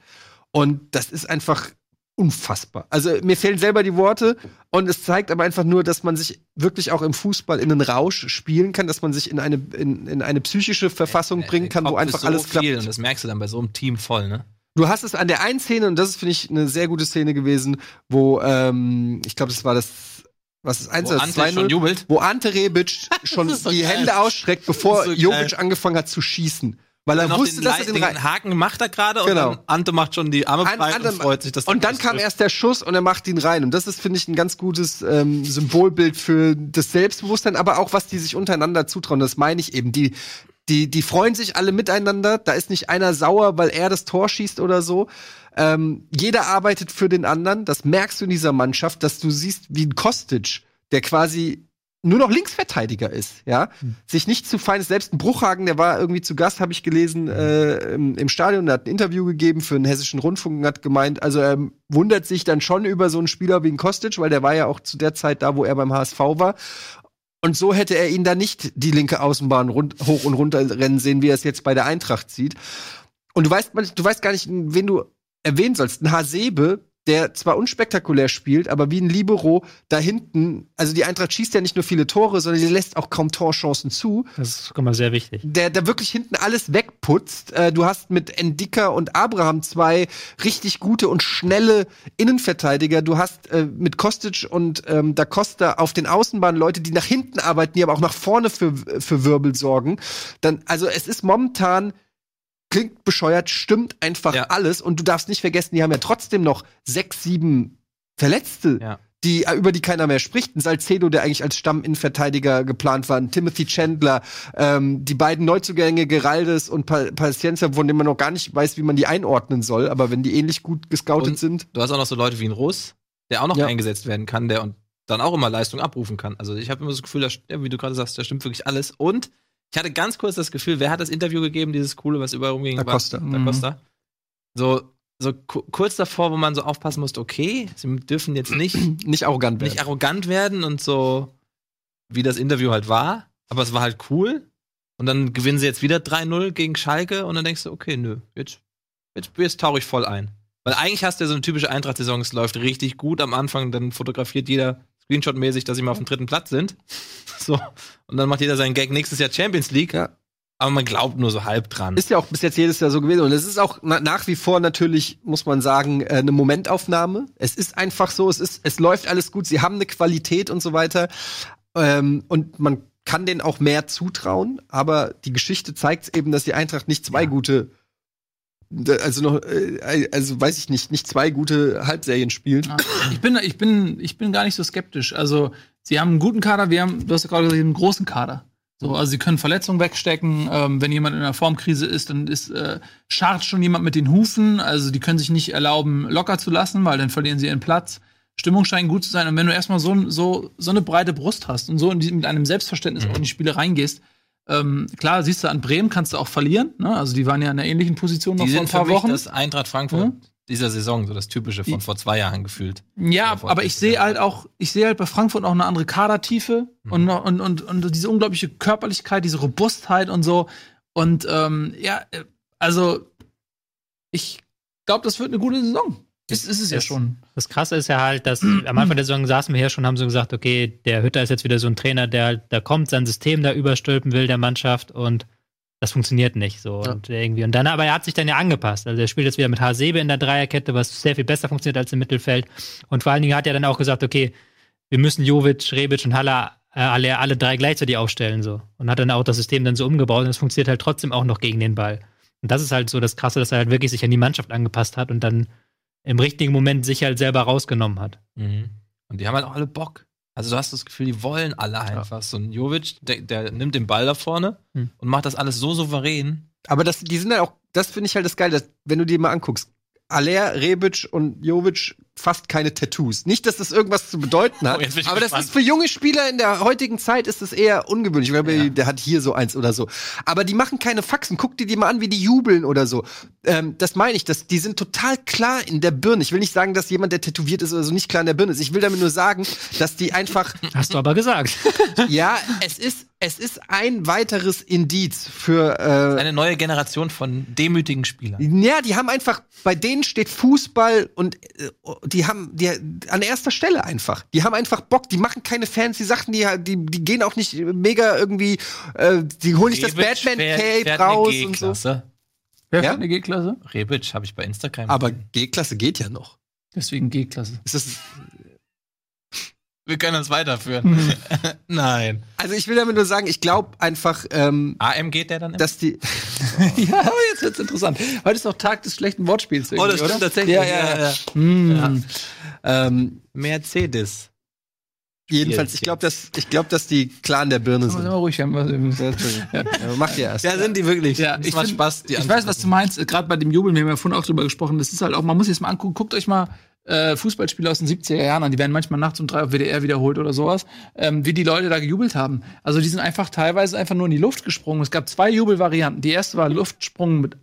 Und das ist einfach unfassbar. Also mir fehlen selber die Worte und es zeigt aber einfach nur, dass man sich wirklich auch im Fußball in einen Rausch spielen kann, dass man sich in eine, in, in eine psychische Verfassung bringen kann, wo einfach so alles klappt. Und das merkst du dann bei so einem Team voll, ne? Du hast es an der einen Szene, und das ist, finde ich, eine sehr gute Szene gewesen, wo, ähm, ich glaube, das war das, was ist eins Wo oder Ante 2 schon jubelt. wo Ante Rebic schon so die geil. Hände ausstreckt, bevor so Jovic geil. angefangen hat zu schießen. Weil er wusste, dass er den, den rein Haken macht er gerade Genau. und dann Ante macht schon die Arme breit an- und freut sich, dass Und dann kam erst der Schuss und er macht ihn rein. Und das ist, finde ich, ein ganz gutes ähm, Symbolbild für das Selbstbewusstsein, aber auch, was die sich untereinander zutrauen. Das meine ich eben. Die, die, die freuen sich alle miteinander. Da ist nicht einer sauer, weil er das Tor schießt oder so. Ähm, jeder arbeitet für den anderen. Das merkst du in dieser Mannschaft, dass du siehst, wie ein Kostic, der quasi nur noch Linksverteidiger ist, ja, sich nicht zu fein ist. Selbst ein Bruchhagen, der war irgendwie zu Gast, habe ich gelesen, äh, im, im Stadion, der hat ein Interview gegeben für den Hessischen Rundfunk und hat gemeint, also er wundert sich dann schon über so einen Spieler wie ein Kostic, weil der war ja auch zu der Zeit da, wo er beim HSV war. Und so hätte er ihn da nicht die linke Außenbahn hoch und runter rennen sehen, wie er es jetzt bei der Eintracht sieht. Und du weißt, du weißt gar nicht, wen du erwähnen sollst. Ein Hasebe, der zwar unspektakulär spielt, aber wie ein Libero da hinten, also die Eintracht schießt ja nicht nur viele Tore, sondern sie lässt auch kaum Torchancen zu. Das ist immer sehr wichtig. Der, der wirklich hinten alles wegputzt. Äh, du hast mit Endika und Abraham zwei richtig gute und schnelle Innenverteidiger. Du hast äh, mit Kostic und ähm, Da Costa auf den Außenbahnen Leute, die nach hinten arbeiten, die aber auch nach vorne für, für Wirbel sorgen. Dann, also es ist momentan klingt bescheuert, stimmt einfach Ja. alles. Und du darfst nicht vergessen, die haben ja trotzdem noch sechs, sieben Verletzte, Ja. die, äh, über die keiner mehr spricht. Ein Salcedo, der eigentlich als Stamminnenverteidiger geplant war, ein Timothy Chandler, ähm, die beiden Neuzugänge Geraldes und pa Paciencia, von denen man noch gar nicht weiß, wie man die einordnen soll. Aber wenn die ähnlich gut gescoutet Und sind. Du hast auch noch so Leute wie ein Russ, der auch noch Ja. eingesetzt werden kann, der und dann auch immer Leistung abrufen kann. Also ich habe immer das Gefühl, dass, ja, wie du gerade sagst, da stimmt wirklich alles. Und ich hatte ganz kurz das Gefühl, wer hat das Interview gegeben, dieses coole, was überall rumging? Da Costa. Da Costa. So, so ku- kurz davor, wo man so aufpassen musste, okay, sie dürfen jetzt nicht, Nicht arrogant werden. nicht arrogant werden und so, wie das Interview halt war. Aber es war halt cool. Und dann gewinnen sie jetzt wieder 3-0 gegen Schalke und dann denkst du, okay, nö, jetzt, jetzt, jetzt tauche ich voll ein. Weil eigentlich hast du ja so eine typische Eintracht-Saison, es läuft richtig gut am Anfang, dann fotografiert jeder Screenshot-mäßig, dass sie mal auf dem dritten Platz sind. So. Und dann macht jeder seinen Gag nächstes Jahr Champions League. Ja. Aber man glaubt nur so halb dran. Ist ja auch bis jetzt jedes Jahr so gewesen. Und es ist auch na nach wie vor natürlich, muss man sagen, äh, eine Momentaufnahme. Es ist einfach so, es ist, es läuft alles gut, sie haben eine Qualität und so weiter. Ähm, und man kann denen auch mehr zutrauen, aber die Geschichte zeigt eben, dass die Eintracht nicht zwei gute, also noch, äh, also weiß ich nicht, nicht zwei gute Halbserien spielt. Ja. Ich bin, ich bin, ich bin gar nicht so skeptisch. Also, sie haben einen guten Kader, wir haben, du hast ja gerade gesagt, einen großen Kader. So, also sie können Verletzungen wegstecken. Ähm, wenn jemand in einer Formkrise ist, dann ist äh, scharrt schon jemand mit den Hufen. Also die können sich nicht erlauben, locker zu lassen, weil dann verlieren sie ihren Platz. Stimmung scheint gut zu sein. Und wenn du erstmal so, so, so eine breite Brust hast und so in mit einem Selbstverständnis auch in die Spiele reingehst, ähm, klar, siehst du, an Bremen kannst du auch verlieren. Ne? Also die waren ja in einer ähnlichen Position noch die vor ein paar Wochen. das Eintracht Frankfurt Mhm. dieser Saison, so das Typische von vor zwei Jahren gefühlt. Ja, Davor aber ich sehe ja. halt auch, ich sehe halt bei Frankfurt auch eine andere Kadertiefe Mhm. und, und, und, und diese unglaubliche Körperlichkeit, diese Robustheit und so. Und ähm, ja, äh, also ich glaube, das wird eine gute Saison. Das ist es ja schon. Das Krasse ist ja halt, dass am Anfang der Saison saßen wir hier schon, haben so gesagt, okay, der Hütter ist jetzt wieder so ein Trainer, der halt, da kommt, sein System da überstülpen will, der Mannschaft und das funktioniert nicht so. Ja. Und irgendwie, und dann, aber er hat sich dann ja angepasst. Also er spielt jetzt wieder mit Hasebe in der Dreierkette, was sehr viel besser funktioniert als im Mittelfeld. Und vor allen Dingen hat er dann auch gesagt, okay, wir müssen Jovic, Rebic und Haller äh, alle, alle drei gleichzeitig aufstellen so. Und hat dann auch das System dann so umgebaut und es funktioniert halt trotzdem auch noch gegen den Ball. Und das ist halt so das Krasse, dass er halt wirklich sich an die Mannschaft angepasst hat und dann im richtigen Moment sich halt selber rausgenommen hat. Mhm. Und die haben halt auch alle Bock. Also du hast das Gefühl, die wollen alle einfach. So ein Jovic, der, der nimmt den Ball da vorne Hm. und macht das alles so souverän. Aber das, die sind halt auch, das finde ich halt das Geile, dass, wenn du dir mal anguckst. Aller, Rebic und Jovic fast keine Tattoos. Nicht, dass das irgendwas zu bedeuten hat, Oh, aber das gespannt. ist für junge Spieler in der heutigen Zeit ist das eher ungewöhnlich. Ich glaube, Ja. der hat hier so eins oder so. Aber die machen keine Faxen. Guck dir die mal an, wie die jubeln oder so. Ähm, das meine ich, dass die sind total klar in der Birne. Ich will nicht sagen, dass jemand, der tätowiert ist oder so, nicht klar in der Birne ist. Ich will damit nur sagen, dass die einfach Hast du aber gesagt. ja, es ist, es ist ein weiteres Indiz für äh, Eine neue Generation von demütigen Spielern. ja, die haben einfach, bei denen steht Fußball und äh, die haben, die, an erster Stelle einfach. Die haben einfach Bock, die machen keine fancy Sachen, die, die, die gehen auch nicht mega irgendwie, äh, die holen nicht das fährt- Batman-Cape fährt eine raus und so. Wer Ja? ja? eine G-Klasse? Rebic habe ich bei Instagram. Aber. G-Klasse geht ja noch. Deswegen G-Klasse. Ist das, wir können das weiterführen. Nein. also ich will damit nur sagen, ich glaube einfach, ähm, AM geht der dann immer? dass die, ja, aber jetzt wird's interessant. Heute ist auch Tag des schlechten Wortspiels. oh, das stimmt oder? tatsächlich. Ja, ja, ja. Hm. ähm, Mercedes. jedenfalls, ich glaube, dass, ich glaube, dass die klar in der Birne Muss sind. immer ruhig haben. Ja. Ja, macht ihr erst. Ja, sind die wirklich. Ja, ich macht find- Spaß. Die ich weiß, was du meinst. Gerade bei dem Jubeln, wir haben ja vorhin auch drüber gesprochen. Das ist halt auch, man muss jetzt mal angucken. Guckt euch mal äh, Fußballspiele aus den 70er Jahren an. Die werden manchmal nachts um drei auf WDR wiederholt oder sowas. Ähm, wie die Leute da gejubelt haben. Also die sind einfach teilweise einfach nur in die Luft gesprungen. Es gab zwei Jubelvarianten. Die erste war Luftsprung mit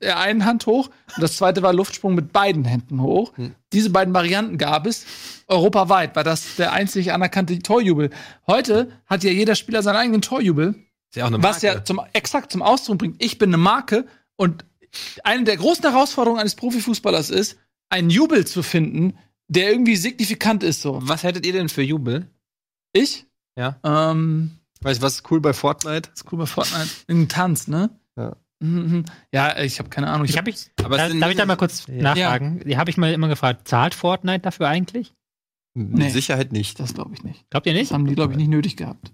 der einen Hand hoch und das zweite war Luftsprung mit beiden Händen hoch. Diese beiden Varianten gab es. Europaweit war das der einzig anerkannte Torjubel. Heute hat ja jeder Spieler seinen eigenen Torjubel. Ist ja auch eine Was Marke. ja zum, exakt zum Ausdruck bringt, ich bin eine Marke und eine der großen Herausforderungen eines Profifußballers ist, einen Jubel zu finden, der irgendwie signifikant ist so. Was hättet ihr denn für Jubel? Ich? Ja. Ähm, Weißt du, was ist cool bei Fortnite? das ist cool bei Fortnite. Ein Tanz, ne? Ja. Mhm. Ja, ich habe keine Ahnung. Ich habe ich, Aber da, darf ich da mal kurz Ja. nachfragen? Die habe ich mal immer gefragt, zahlt Fortnite dafür eigentlich? Mit Nee. Sicherheit nicht. das glaube ich nicht. Glaubt ihr Das nicht? haben die, glaube ich, nicht nötig gehabt.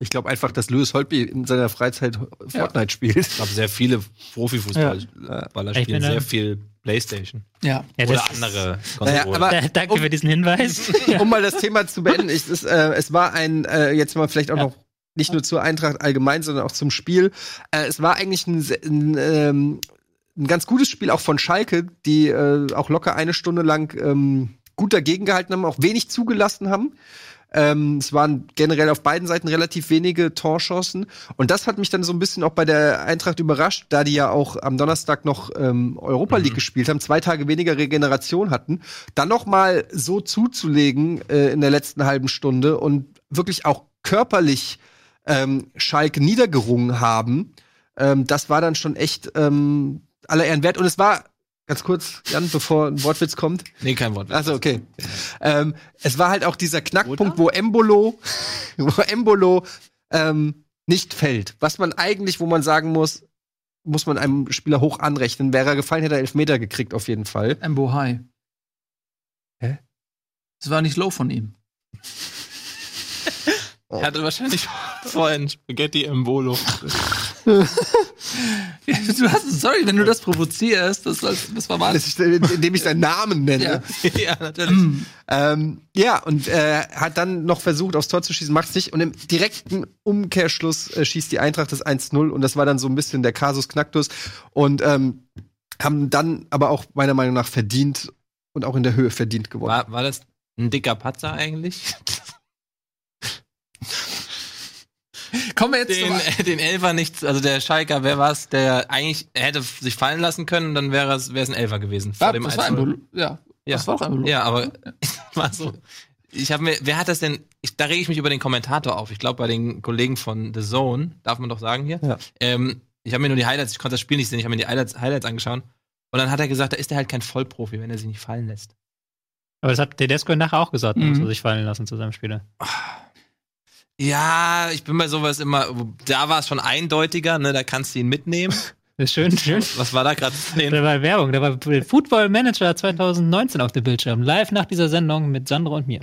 Ich glaube einfach, dass Lewis Holtby in seiner Freizeit Fortnite spielt. Ich glaube, sehr viele Profifußballer Ich spielen sehr viel Playstation. Ja. Ja, Oder das- andere Naja, aber- Da, danke für diesen Hinweis. um mal das Thema zu beenden, ich, es, äh, es war ein, äh, jetzt mal vielleicht auch Ja. noch nicht nur zur Eintracht allgemein, sondern auch zum Spiel. Äh, es war eigentlich ein, ein, ähm, ein ganz gutes Spiel auch von Schalke, die äh, auch locker eine Stunde lang ähm, gut dagegen gehalten haben, auch wenig zugelassen haben. Ähm, es waren generell auf beiden Seiten relativ wenige Torchancen. Und das hat mich dann so ein bisschen auch bei der Eintracht überrascht, da die ja auch am Donnerstag noch ähm, Europa League gespielt haben, zwei Tage weniger Regeneration hatten, dann noch mal so zuzulegen äh, in der letzten halben Stunde und wirklich auch körperlich ähm, Schalke niedergerungen haben, ähm, das war dann schon echt ähm, aller Ehren wert. Und es war, ganz kurz, Jan, bevor ein Wortwitz kommt, nee, kein Wort. also okay. Ähm, es war halt auch dieser Knackpunkt, wo Embolo, wo Embolo ähm, nicht fällt. Was man eigentlich, wo man sagen muss, muss man einem Spieler hoch anrechnen. Wäre er gefallen, hätte er Elfmeter gekriegt auf jeden Fall. Embo High. Hä? Das war nicht low von ihm. Er hatte wahrscheinlich vorhin Spaghetti im Bolo. Ja, du hast, sorry, wenn du das provozierst, das, das war mal. Äh, indem ich seinen Namen nenne. Ja. ja, natürlich. Ähm, ja, und äh, hat dann noch versucht, aufs Tor zu schießen, macht's nicht. Und im direkten Umkehrschluss äh, schießt die Eintracht das 1-0. Und das war dann so ein bisschen der Kasus Knacktus. Und ähm, haben dann aber auch meiner Meinung nach verdient und auch in der Höhe verdient gewonnen. War, war das ein dicker Patzer eigentlich? Kommen wir jetzt Den, äh, den Elfer nichts, also der Schalker, wer war's, der eigentlich hätte sich fallen lassen können und dann wäre es wäre es ein Elfer gewesen. Vor ja, dem das war 1-0. Embo, ja, Ja. das war doch Embo. Ja, aber war so. Ich habe mir, wer hat das denn? Ich, da rege ich mich über den Kommentator auf. Ich glaube, bei den Kollegen von The Zone, darf man doch sagen hier. Ja. Ähm, ich habe mir nur die Highlights, ich konnte das Spiel nicht sehen, ich habe mir die Highlights, Highlights angeschaut. Und dann hat er gesagt, da ist er halt kein Vollprofi, wenn er sich nicht fallen lässt. Aber das hat Tedesco nachher auch gesagt, Mhm. muss er sich fallen lassen zu seinem Spieler. Ja, ich bin bei sowas immer, da war es schon eindeutiger, ne, da kannst du ihn mitnehmen. Das ist schön, schön. Was war da gerade zu sehen? Da war Werbung, da war Football Manager 2019 auf dem Bildschirm. Live nach dieser Sendung mit Sandra und mir.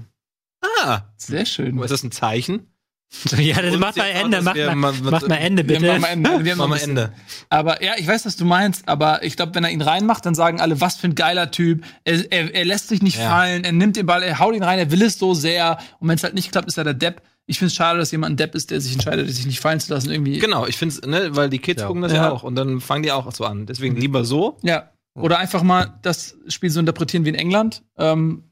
Ah, Sehr schön. ist das ein Zeichen? So, ja, das Und macht mal auch, Ende, macht wir mal, mal- macht mal Ende, Wir bitte. haben am Ende. Wir haben wir bisschen- Ende. Aber ja, ich weiß, was du meinst, aber ich glaube, wenn er ihn reinmacht, dann sagen alle, was für ein geiler Typ. Er, er, er lässt sich nicht Ja. fallen, er nimmt den Ball, er haut ihn rein, er will es so sehr. Und wenn es halt nicht klappt, ist er der Depp. Ich finde es schade, dass jemand ein Depp ist, der sich entscheidet, sich nicht fallen zu lassen. Irgendwie. Genau, ich finde es, ne, weil die Kids Ja. gucken das ja. Ja. auch und dann fangen die auch so an. Deswegen lieber so. Ja. Oder einfach mal das Spiel so interpretieren wie in England. Ähm,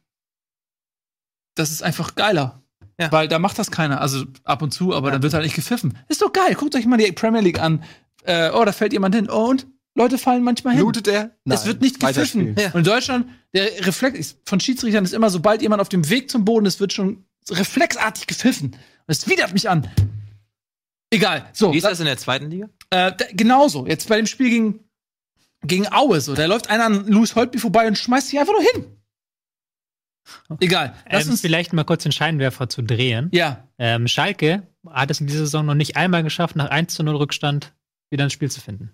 das ist einfach geiler. Ja. Weil da macht das keiner. Also ab und zu, aber dann wird halt nicht gepfiffen. Ist doch geil. Guckt euch mal die Premier League an. Äh, oh, da fällt jemand hin. Oh, und Leute fallen manchmal hin. Blutet er? es wird nicht gepfiffen. Weiterspielen. Und in Deutschland, der Reflex ist- von Schiedsrichtern ist immer, sobald jemand auf dem Weg zum Boden ist, wird schon reflexartig gepfiffen. Und es widert mich an. Egal. So, Wie ist das in der zweiten Liga? äh, genauso. Jetzt bei dem Spiel gegen, gegen Aue so. Da läuft einer an Louis Holtby vorbei und schmeißt sich einfach nur hin. Egal. Lass Ähm, uns. vielleicht mal kurz den Scheinwerfer zu drehen. Ja. Ähm, Schalke hat es in dieser Saison noch nicht einmal geschafft, nach 1 zu 0 Rückstand wieder ein Spiel zu finden.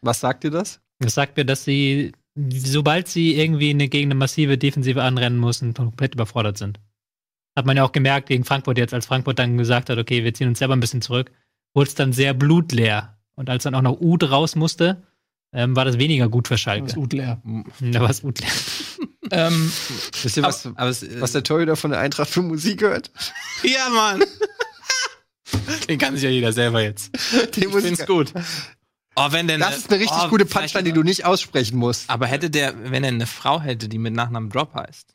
Was sagt dir das? Das sagt mir, dass sie, sobald sie irgendwie eine, gegen eine massive Defensive anrennen müssen, komplett überfordert sind. Hat man ja auch gemerkt gegen Frankfurt jetzt, als Frankfurt dann gesagt hat, okay, wir ziehen uns selber ein bisschen zurück, wurde es dann sehr blutleer. Und als dann auch noch Ud raus musste, ähm, war das weniger gut für Das Schalke. ist gut leer. Da war es Ud leer. Ähm, Wisst ihr, was, Aber es, äh, was der Torhüter von der Eintracht für Musik hört? ja, Mann. Den kann sich ja jeder selber jetzt. Die Ich find's gut. Oh, wenn denn, Das ist eine richtig oh, gute Punchline, die du nicht aussprechen musst. Aber hätte der, wenn er eine Frau hätte, die mit Nachnamen Drop heißt.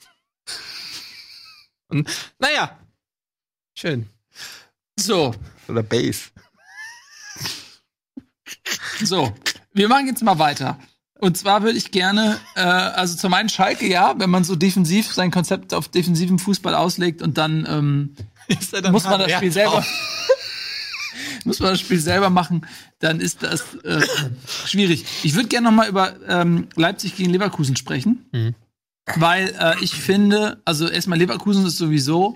Und, naja. Schön. so, Oder Bass. so. Wir machen jetzt mal weiter. Und zwar würde ich gerne, äh, also zum einen Schalke, ja, wenn man so defensiv sein Konzept auf defensiven Fußball auslegt und dann ähm, dann muss man das? Spiel selber. muss man das Spiel selber machen, dann ist das äh, schwierig. Ich würde gerne noch mal über ähm, Leipzig gegen Leverkusen sprechen, Mhm. Weil äh, ich finde, also erstmal Leverkusen ist sowieso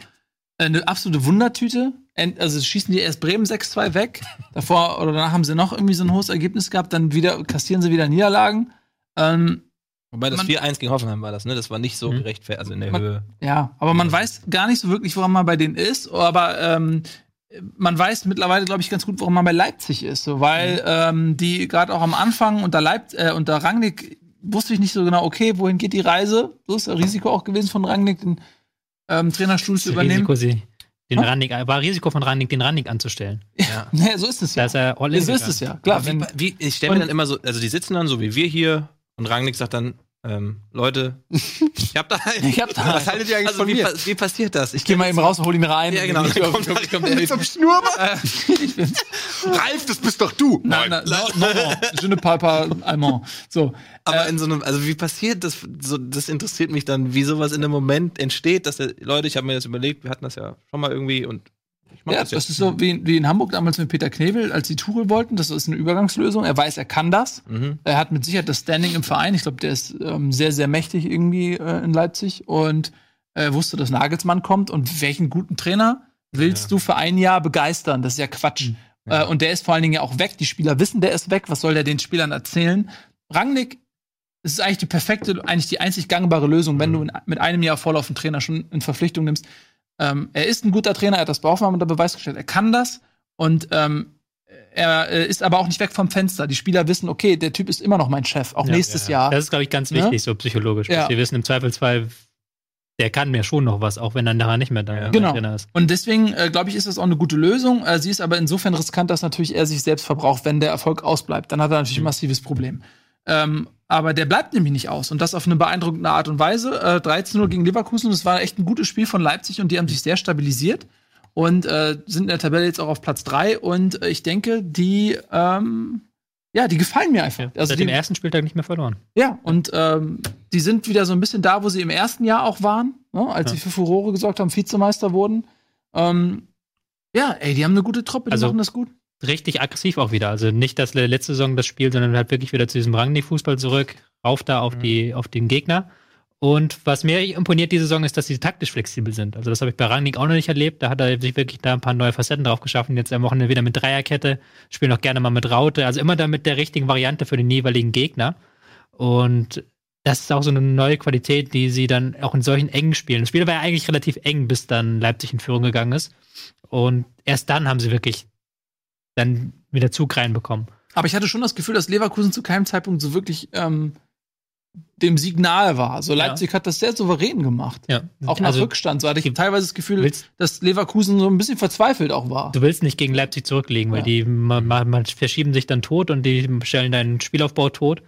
eine absolute Wundertüte. Also schießen die erst Bremen 6-2 weg, davor oder danach haben sie noch irgendwie so ein hohes Ergebnis gehabt, dann wieder kassieren sie wieder Niederlagen. Ähm, Wobei das Man- 4-1 gegen Hoffenheim war das, ne? Das war nicht so Mhm. gerechtfertigt, also in der Man- Höhe. Ja, aber man weiß gar nicht so wirklich, woran man bei denen ist. Aber ähm, man weiß mittlerweile, glaube ich, ganz gut, woran man bei Leipzig ist. So, weil ähm, die gerade auch am Anfang unter Leip äh, unter Rangnick wusste ich nicht so genau, okay, wohin geht die Reise? So ist das Risiko auch gewesen von Rangnick, den ähm, Trainerstuhl zu übernehmen. Risiko, sie, den Hm? Randig, war Risiko von Randig, den Randig anzustellen. Ja. Nee, so ist es Da ja. ist er all in so ist es ja. Klar, wie, wie, ich stelle mir dann immer so, also die sitzen dann so wie wir hier und Rangnick sagt dann, ähm, Leute, ich hab da einen. Ich hab da einen. Was haltet ihr eigentlich also von wie, mir? pa wie passiert das? ich gehe mal eben raus und hol ihn rein. Ja, genau. Ich, Dann kommt- kommt, kommt der Mit einem Schnurrbart? ich bin, Ralf, das bist doch du. nein, nein, no, no, no. Je ne parle pas allemand. So. Aber Äh, in so einem, also wie passiert das? So, das interessiert mich dann, wie sowas in einem Moment entsteht, dass der, Leute, ich habe mir das überlegt, wir hatten das ja schon mal irgendwie und ich Ja, das das ist so wie, wie in Hamburg damals mit Peter Knebel, als die Tuchel wollten. Das ist eine Übergangslösung. Er weiß, er kann das. Mhm. Er hat mit Sicherheit das Standing im Verein. Ich glaube, der ist ähm, sehr, sehr mächtig irgendwie äh, in Leipzig und äh, wusste, dass Nagelsmann kommt. Und welchen guten Trainer willst Ja. du für ein Jahr begeistern? Das ist ja Quatsch. Ja. Äh, und der ist vor allen Dingen ja auch weg. Die Spieler wissen, der ist weg. Was soll der den Spielern erzählen? Rangnick es ist eigentlich die perfekte, eigentlich die einzig gangbare Lösung, wenn Mhm. du in, mit einem Jahr Vorlauf einen Trainer schon in Verpflichtung nimmst. Ähm, er ist ein guter Trainer, er hat das bei Hoffenheim unter Beweis gestellt, er kann das und ähm, er äh, ist aber auch nicht weg vom Fenster. Die Spieler wissen, okay, der Typ ist immer noch mein Chef, auch Ja. nächstes Ja. Jahr. Das ist, glaube ich, ganz Ne? wichtig, so psychologisch. Ja. Wir wissen im Zweifelsfall, der kann mir schon noch was, auch wenn er nachher nicht mehr da Ja. Genau. Trainer ist. Und deswegen, äh, glaube ich, ist das auch eine gute Lösung. Äh, sie ist aber insofern riskant, dass natürlich er sich selbst verbraucht, wenn der Erfolg ausbleibt. Dann hat er natürlich ein massives Problem. Ähm, aber der bleibt nämlich nicht aus. Und das auf eine beeindruckende Art und Weise. Äh, 13-0 gegen Leverkusen, das war echt ein gutes Spiel von Leipzig und die haben sich sehr stabilisiert und äh, sind in der Tabelle jetzt auch auf Platz 3. Und äh, ich denke, die, ähm, ja, die gefallen mir einfach. Ja. Also Seit dem ersten Spieltag nicht mehr verloren. ja, und ähm, die sind wieder so ein bisschen da, wo sie im ersten Jahr auch waren, ne, als Ja. sie für Furore gesorgt haben, Vizemeister wurden. Ähm, ja, ey, die haben eine gute Truppe, die Also- machen das gut. Richtig aggressiv auch wieder. Also nicht das letzte Saison das Spiel, sondern halt wirklich wieder zu diesem Rangnick-Fußball zurück, rauf da auf, Mhm. die, auf den Gegner. Und was mir imponiert diese Saison ist, dass sie taktisch flexibel sind. Also das habe ich bei Rangnick auch noch nicht erlebt. Da hat er sich wirklich da ein paar neue Facetten drauf geschaffen. Jetzt am Wochenende wieder mit Dreierkette, spielen auch gerne mal mit Raute. Also immer da mit der richtigen Variante für den jeweiligen Gegner. Und das ist auch so eine neue Qualität, die sie dann auch in solchen engen Spielen. Das Spiel war ja eigentlich relativ eng, bis dann Leipzig in Führung gegangen ist. Und erst dann haben sie wirklich dann wieder Zug reinbekommen. Aber ich hatte schon das Gefühl, dass Leverkusen zu keinem Zeitpunkt so wirklich ähm, dem Signal war. So Leipzig hat das sehr souverän gemacht. Ja. Auch nach also, Rückstand. So hatte ich teilweise das Gefühl, willst, dass Leverkusen so ein bisschen verzweifelt auch war. du willst nicht gegen Leipzig zurücklegen, weil Ja. die man, man, verschieben sich dann tot und die stellen deinen Spielaufbau tot.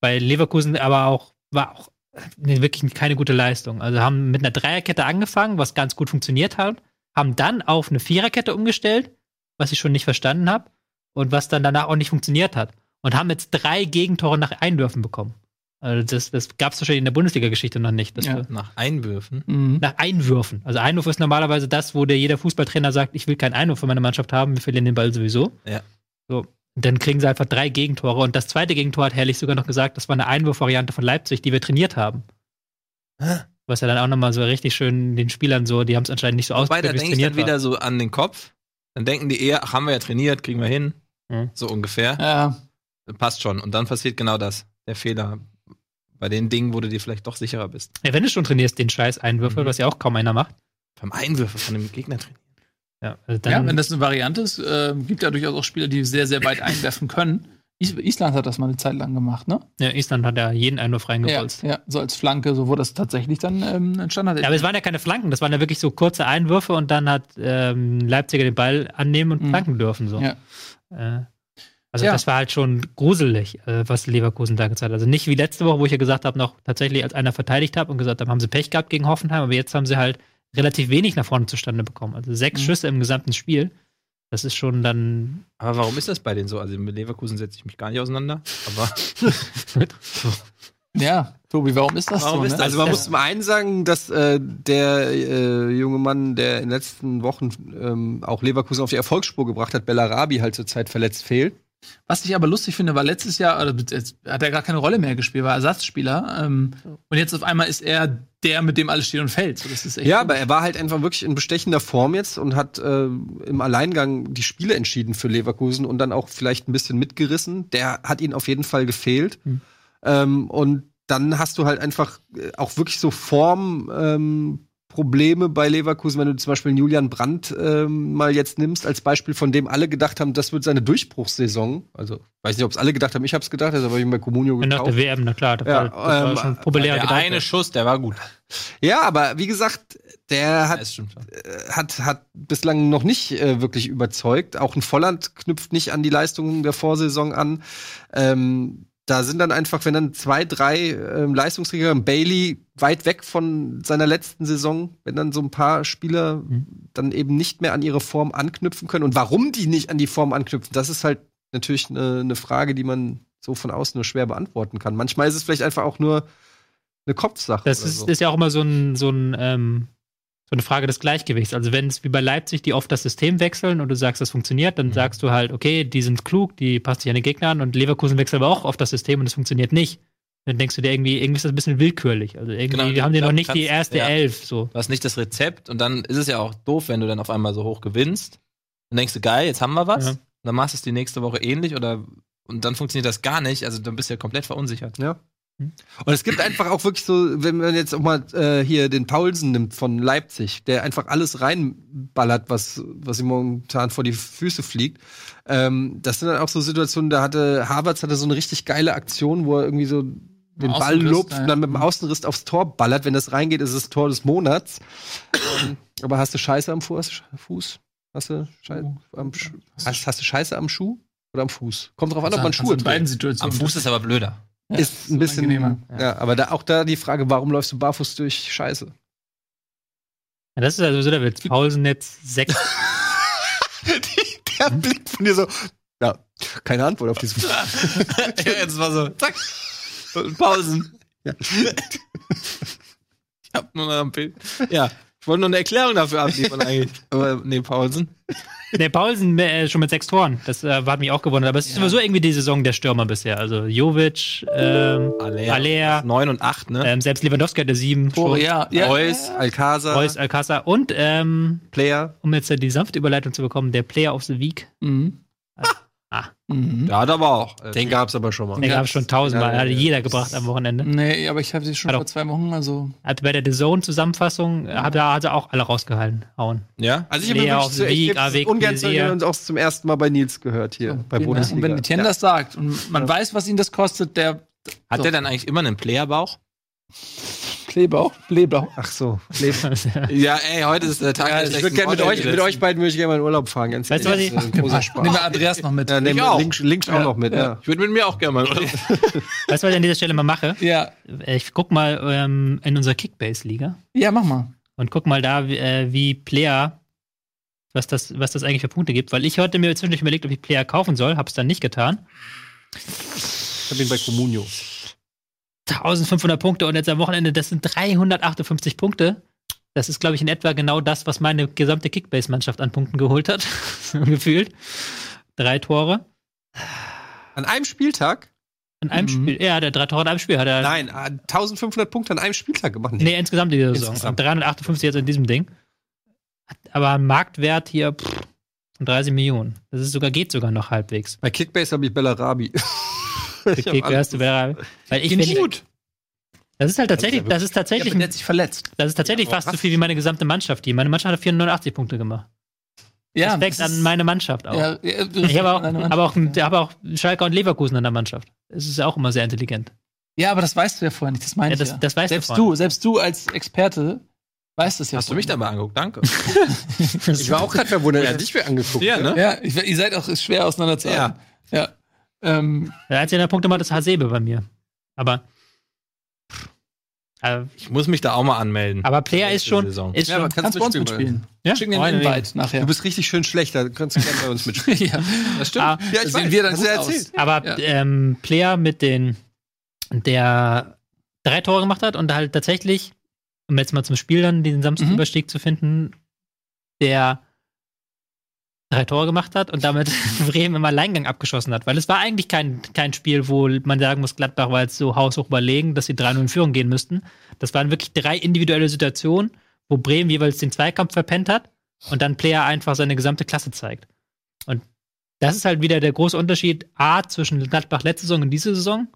Bei Leverkusen aber auch war auch wirklich keine gute Leistung. Also haben mit einer Dreierkette angefangen, was ganz gut funktioniert hat, haben dann auf eine Viererkette umgestellt, was ich schon nicht verstanden habe und was dann danach auch nicht funktioniert hat und haben jetzt drei Gegentore nach Einwürfen bekommen. Also das, das gab es wahrscheinlich in der Bundesliga-Geschichte noch nicht. dass Ja. Nach Einwürfen. Mhm. nach Einwürfen. Also Einwurf ist normalerweise das, wo der jeder Fußballtrainer sagt, ich will keinen Einwurf für meine Mannschaft haben, wir verlieren den Ball sowieso. Ja. So. Und dann kriegen sie einfach drei Gegentore. Und das zweite Gegentor hat Herrlich sogar noch gesagt, das war eine Einwurfvariante von Leipzig, die wir trainiert haben. Was ja dann auch nochmal so richtig schön den Spielern so, die haben es anscheinend nicht so Wobei, da denke ich dann wieder so an den Kopf. Dann denken die eher, ach, haben wir ja trainiert, kriegen wir hin. Mhm. So ungefähr. Ja. Passt schon. Und dann passiert genau das. Der Fehler. Bei den Dingen, wo du dir vielleicht doch sicherer bist. Ja, wenn du schon trainierst, den scheiß Einwürfe, Mhm. was ja auch kaum einer macht. Beim Einwürfe von dem Gegner trainieren. Ja, also dann, ja, wenn das eine Variante ist, äh, gibt ja durchaus auch Spieler, die sehr, sehr weit einwerfen können. Is Island hat das mal eine Zeit lang gemacht, ne? ja, Island hat ja jeden Einwurf Ja, reingebolzt. ja, so als Flanke, so wo das tatsächlich dann ähm, entstanden hat. Ja, aber es waren ja keine Flanken, das waren ja wirklich so kurze Einwürfe und dann hat ähm, Leipziger den Ball annehmen und Mhm. flanken dürfen. So. Ja. Äh, also Ja. das war halt schon gruselig, äh, was Leverkusen da gezeigt hat. Also nicht wie letzte Woche, wo ich ja gesagt habe, noch tatsächlich als einer verteidigt habe und gesagt habe, haben sie Pech gehabt gegen Hoffenheim, aber jetzt haben sie halt relativ wenig nach vorne zustande bekommen. Also sechs Mhm. Schüsse im gesamten Spiel. Das ist schon dann. Aber warum ist das bei denen so? Also mit Leverkusen setze ich mich gar nicht auseinander. Aber ja, Tobi, warum ist das Warum so? ist ne? das? Also man muss zum einen sagen, dass äh, der äh, junge Mann, der in den letzten Wochen ähm, auch Leverkusen auf die Erfolgsspur gebracht hat, Bellarabi halt zurzeit verletzt fehlt. Was ich aber lustig finde, war letztes Jahr, oder jetzt hat er gar keine Rolle mehr gespielt, war Ersatzspieler. Ähm, Und jetzt auf einmal ist er der, mit dem alles steht und fällt. So, das ist echt Ja, komisch. aber er war halt einfach wirklich in bestechender Form jetzt und hat äh, im Alleingang die Spiele entschieden für Leverkusen und dann auch vielleicht ein bisschen mitgerissen. Der hat ihn auf jeden Fall gefehlt. Hm. Ähm, und dann hast du halt einfach äh, auch wirklich so Form. Ähm, Probleme bei Leverkusen, wenn du zum Beispiel einen Julian Brandt ähm, mal jetzt nimmst, als Beispiel, von dem alle gedacht haben, das wird seine Durchbruchssaison. Also, weiß nicht, ob es alle gedacht haben, ich habe es gedacht, also habe ich ihn bei Comunio Nach der gekauft. WM, na klar, das Ja, war, das war ähm, schon populär Der gedacht. eine Schuss, der war gut. Ja, aber wie gesagt, der hat stimmt schon. hat, hat bislang noch nicht äh, wirklich überzeugt. Auch ein Volland knüpft nicht an die Leistungen der Vorsaison an. Ähm, da sind dann einfach, wenn dann zwei, drei ähm, Leistungsträger, Bailey weit weg von seiner letzten Saison, wenn dann so ein paar Spieler dann eben nicht mehr an ihre Form anknüpfen können. Und warum die nicht an die Form anknüpfen, das ist halt natürlich eine eine Frage, die man so von außen nur schwer beantworten kann. Manchmal ist es vielleicht einfach auch nur eine Kopfsache. Das oder ist, so. ist ja auch immer so, ein, so, ein, ähm, eine Frage des Gleichgewichts. Also wenn es wie bei Leipzig, die oft das System wechseln und du sagst, das funktioniert, dann sagst du halt, okay, die sind klug, die passt sich an den Gegner an und Leverkusen wechselt aber auch oft das System und es funktioniert nicht. Dann denkst du dir irgendwie, irgendwie ist das ein bisschen willkürlich. Also irgendwie Genau, haben die noch nicht die kannst- erste ja. Elf. So. Du hast nicht das Rezept und dann ist es ja auch doof, wenn du dann auf einmal so hoch gewinnst. Dann denkst du, geil, jetzt haben wir was. Ja. Und dann machst du es die nächste Woche ähnlich oder und dann funktioniert das gar nicht. Also dann bist du ja komplett verunsichert. Ja. Und es gibt einfach auch wirklich so, wenn man jetzt auch mal äh, hier den Paulsen nimmt von Leipzig, der einfach alles reinballert, was, was ihm momentan vor die Füße fliegt. Ähm, das sind dann auch so Situationen, da hatte Havertz hatte so eine richtig geile Aktion, wo er irgendwie so den Ball lobt und dann mit dem Außenriss aufs Tor ballert. Wenn das reingeht, ist es das Tor des Monats. ähm, aber hast du Scheiße am Fuß? Fuß? Hast du Scheiße am Schuh? Hast, hast du Scheiße am Schuh oder am Fuß? Kommt drauf an, ob man Schuhe in beiden trägt. Situationen. Am Fuß ist aber blöder. Ja, Ist ein bisschen angenehmer. Ja, aber da, auch da die Frage, warum läufst du barfuß durch Scheiße? Ja, das ist also so der Witz. Paulsen jetzt sechs. Der Blick von dir so, ja, keine Antwort auf diese Frage. ja, jetzt war so, zack. Pausen. Ja. Ich hab nur noch ein Bild. Ja. Ich wollte nur eine Erklärung dafür abliefern eigentlich. Aber nee, Pausen. Der Paulsen äh, schon mit sechs Toren. Das äh, hat mich auch gewundert. Aber es ist sowieso irgendwie die Saison der Stürmer bisher. Also Jovic, ähm, Aller. Aller, 9 und 8, ne? ähm, selbst Lewandowski hatte sieben schon. ja, ja. Reus, Alcázar, Reus, Alcázar und ähm, Player. um jetzt die sanfte Überleitung zu bekommen, der Player of the Week. Mhm. Ah. Mhm. Ja, hat aber auch. äh, Den gab's aber schon mal. Den gab es schon tausendmal. Ja, ja, jeder ja. gebracht am Wochenende. Nee, aber ich habe sie schon Hat vor auch- zwei Wochen, also. Hat bei der The Zone-Zusammenfassung äh, hat er, hat er auch alle rausgehalten. Hauen. Ja? Also ich habe wirklich so, ich Weg, ungern Plaisir. und auch zum ersten Mal bei Nils gehört hier bei Genau. Bundesliga. Und wenn Etienne ja. das sagt und man weiß, was ihn das kostet, der Hat So. der dann eigentlich immer einen Playerbauch? Kleebauch, Blähbauch. Ach so, Leben. Ja, ey, heute ist der Tag Ja, ich würde gerne mit euch, mit euch beiden würde ich gerne mal in Urlaub fahren. Ganz Weißt du, was ein großer Spaß. Nehmen wir Andreas noch mit. Ja, nehmen Ich wir auch. Links, links auch noch mit, ja. Ich würde mit mir auch gerne mal. Oder? Weißt du, was ich an dieser Stelle mal mache? Ja, Ich guck mal ähm, in unserer Kickbase-Liga ja, mach mal. und guck mal da, wie, äh, wie Player, was das, was das eigentlich für Punkte gibt. Weil ich heute mir zwischendurch überlegt, ob ich Player kaufen soll, hab's dann nicht getan. Ich habe ihn bei Comunio. 1500 Punkte und jetzt am Wochenende, das sind 358 Punkte. Das ist, glaube ich, in etwa genau das, was meine gesamte Kickbase-Mannschaft an Punkten geholt hat. Gefühlt. Drei Tore. An einem Spieltag? In einem Mhm. Spiel. Ja, der drei Tore in einem Spiel hat er. Nein, ah, 1500 Punkte an einem Spieltag gemacht. Nee, insgesamt in dieser Saison. Insgesamt. 358 jetzt in diesem Ding. Aber Marktwert hier pff, von 30 Millionen. Das ist sogar, geht sogar noch halbwegs. Bei Kickbase habe ich Bellarabi. Ich hab Kick, alles- hörst du, wer- weil ich Finde bin ich gut. Das ist halt tatsächlich, das ist Ja, tatsächlich, hat sich verletzt. das ist tatsächlich fast so viel wie meine gesamte Mannschaft. Die meine Mannschaft hat 489 Punkte gemacht. Ja, Respekt an meine Mannschaft auch. Ja, ja, ich habe auch, aber auch, aber auch Schalke und Leverkusen in der Mannschaft. Das ist ja auch immer sehr intelligent. ja, aber das weißt du ja vorher nicht. Das meine Ja, ich das, ja. das weißt selbst du. du, selbst du als Experte weißt das ja. Hast du mich dabei angeguckt? Danke. Ich war auch gerade verwundert, er hat dich mir angeguckt. Ja, ne? Ja, ich, ihr seid auch schwer auseinanderzuhalten. Ja. ja. Ähm, Der einzige Punkte macht ist Hasebe bei mir. Aber, äh, Ich muss mich da auch mal anmelden. aber Player ist schon, ist Ja, schon, aber kannst bei uns mitspielen. ja, Schicken den Freunde, Invite nachher. Du bist richtig schön schlecht, da kannst du gerne bei uns mitspielen. ja, das stimmt. Ah, Ja, Das sehen wir dann du ja aus. erzählt. Aber Ja. ähm, Player mit den der drei Tore gemacht hat und halt tatsächlich, um jetzt mal zum Spiel dann den Samstagüberstieg zu finden, der drei Tore gemacht hat und damit Bremen im Alleingang abgeschossen hat. Weil es war eigentlich kein, kein Spiel, wo man sagen muss, Gladbach war jetzt so haushoch überlegen, dass sie 3-0 in Führung gehen müssten. Das waren wirklich drei individuelle Situationen, wo Bremen jeweils den Zweikampf verpennt hat und dann Player einfach seine gesamte Klasse zeigt. Und das ist halt wieder der große Unterschied A zwischen Gladbach letzte Saison und diese Saison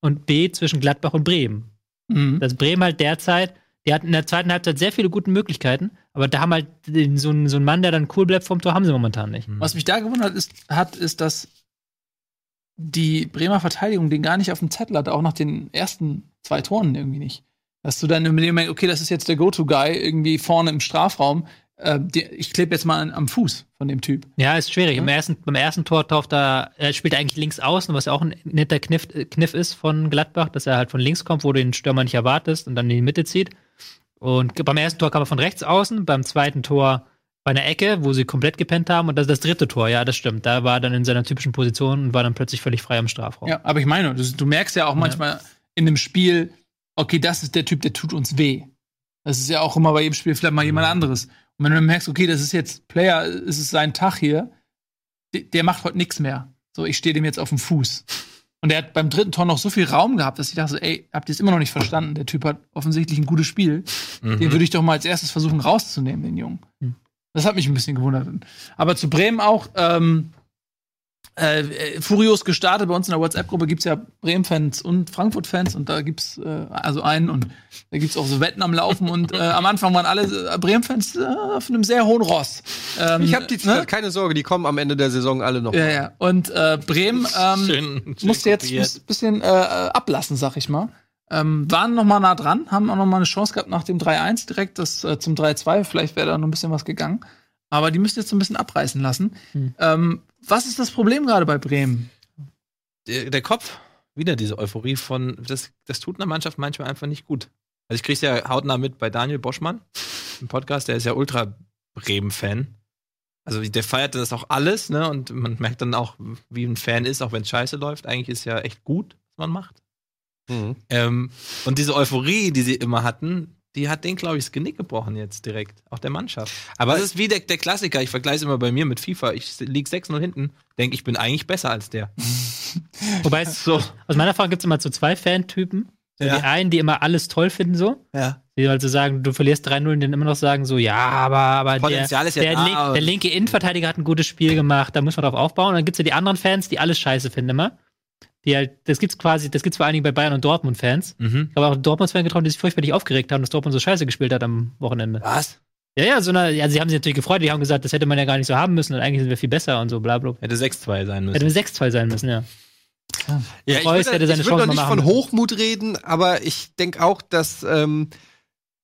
und B zwischen Gladbach und Bremen. Mhm. Dass Bremen halt derzeit, die hatten in der zweiten Halbzeit sehr viele gute Möglichkeiten, aber da haben halt den, so, einen, so einen Mann, der dann cool bleibt vom Tor, haben sie momentan nicht. Was mich da gewundert ist, hat, ist, dass die Bremer Verteidigung den gar nicht auf dem Zettel hatte, auch nach den ersten zwei Toren irgendwie nicht. Dass du dann mit dem merkst, okay, das ist jetzt der Go-To-Guy irgendwie vorne im Strafraum. Äh, die, ich klebe jetzt mal an, am Fuß von dem Typ. Ja, ist schwierig. Ja. Im ersten, beim ersten Tor tauft er, er spielt eigentlich links außen, was ja auch ein netter Kniff, Kniff ist von Gladbach, dass er halt von links kommt, wo du den Stürmer nicht erwartest und dann in die Mitte zieht. Und beim ersten Tor kam er von rechts außen, beim zweiten Tor bei einer Ecke, wo sie komplett gepennt haben. Und das ist das dritte Tor, ja, das stimmt. Da war er dann in seiner typischen Position und war dann plötzlich völlig frei im Strafraum. Ja, aber ich meine, du, du merkst ja auch manchmal in einem Spiel, okay, das ist der Typ, der tut uns weh. Das ist ja auch immer bei jedem Spiel vielleicht mal jemand anderes. Und wenn du merkst, okay, das ist jetzt Player, es ist sein Tag hier, der, der macht heute nichts mehr. So, ich stehe dem jetzt auf dem Fuß. Und er hat beim dritten Tor noch so viel Raum gehabt, dass ich dachte, so, ey, habt ihr es immer noch nicht verstanden? Der Typ hat offensichtlich ein gutes Spiel. Mhm. Den würde ich doch mal als erstes versuchen rauszunehmen, den Jungen. Hm. Das hat mich ein bisschen gewundert. Aber zu Bremen auch, ähm, äh, äh, furios gestartet. Bei uns in der WhatsApp-Gruppe gibt es ja Bremen-Fans und Frankfurt-Fans und da gibt's äh, also einen und da gibt's auch so Wetten am Laufen und äh, am Anfang waren alle äh, Bremen-Fans äh, auf einem sehr hohen Ross. Ähm, Ich habe die ne? keine Sorge, die kommen am Ende der Saison alle noch. Ja, ja. Und äh, Bremen ähm, Schön, schön musste jetzt ein bisschen äh, ablassen, sag ich mal. Ähm, waren noch mal nah dran, haben auch noch mal eine Chance gehabt nach dem 3-1 direkt das äh, zum 3-2. Vielleicht wäre da noch ein bisschen was gegangen. Aber die müssen jetzt so ein bisschen abreißen lassen. Hm. Ähm, was ist das Problem gerade bei Bremen? der, der Kopf, wieder diese Euphorie von, das, das tut einer Mannschaft manchmal einfach nicht gut. Also ich krieg's ja hautnah mit bei Daniel Boschmann im Podcast, der ist ja ultra Bremen-Fan. Also der feiert das auch alles, ne? Und man merkt dann auch, wie ein Fan ist, auch wenn es scheiße läuft. Eigentlich ist ja echt gut, was man macht. Mhm. Ähm, und diese Euphorie, die sie immer hatten, die hat den, glaube ich, das Genick gebrochen jetzt direkt. Auch der Mannschaft. Aber das ist wie der, der Klassiker. Ich vergleiche es immer bei mir mit FIFA. Ich lieg 6-0 hinten, denke, ich bin eigentlich besser als der. Wobei es So. aus meiner Erfahrung gibt es immer so zwei Fantypen. So Ja. Die einen, die immer alles toll finden, so. Ja. Die also sagen, du verlierst 3-0 und dann immer noch sagen, so, ja, aber, aber der, Potenzial ist ja der, da, link, der linke Innenverteidiger hat ein gutes Spiel gemacht, da muss man drauf aufbauen. Und dann gibt's ja die anderen Fans, die alles scheiße finden immer. Die halt, das gibt's quasi, das gibt's vor allen Dingen bei Bayern und Dortmund-Fans. Mhm. Ich habe auch Dortmund-Fans getroffen, die sich furchtbar aufgeregt haben, dass Dortmund so scheiße gespielt hat am Wochenende. Was? Ja, ja, so eine, ja, sie haben sich natürlich gefreut, die haben gesagt, das hätte man ja gar nicht so haben müssen und eigentlich sind wir viel besser und so, bla, bla. Hätte 6-2 sein müssen. Hätte mit 6-2 sein müssen, ja. Ja, ich Reus würde hätte seine ich würd Chance noch nicht von. Hochmut reden, aber ich denke auch, dass ähm,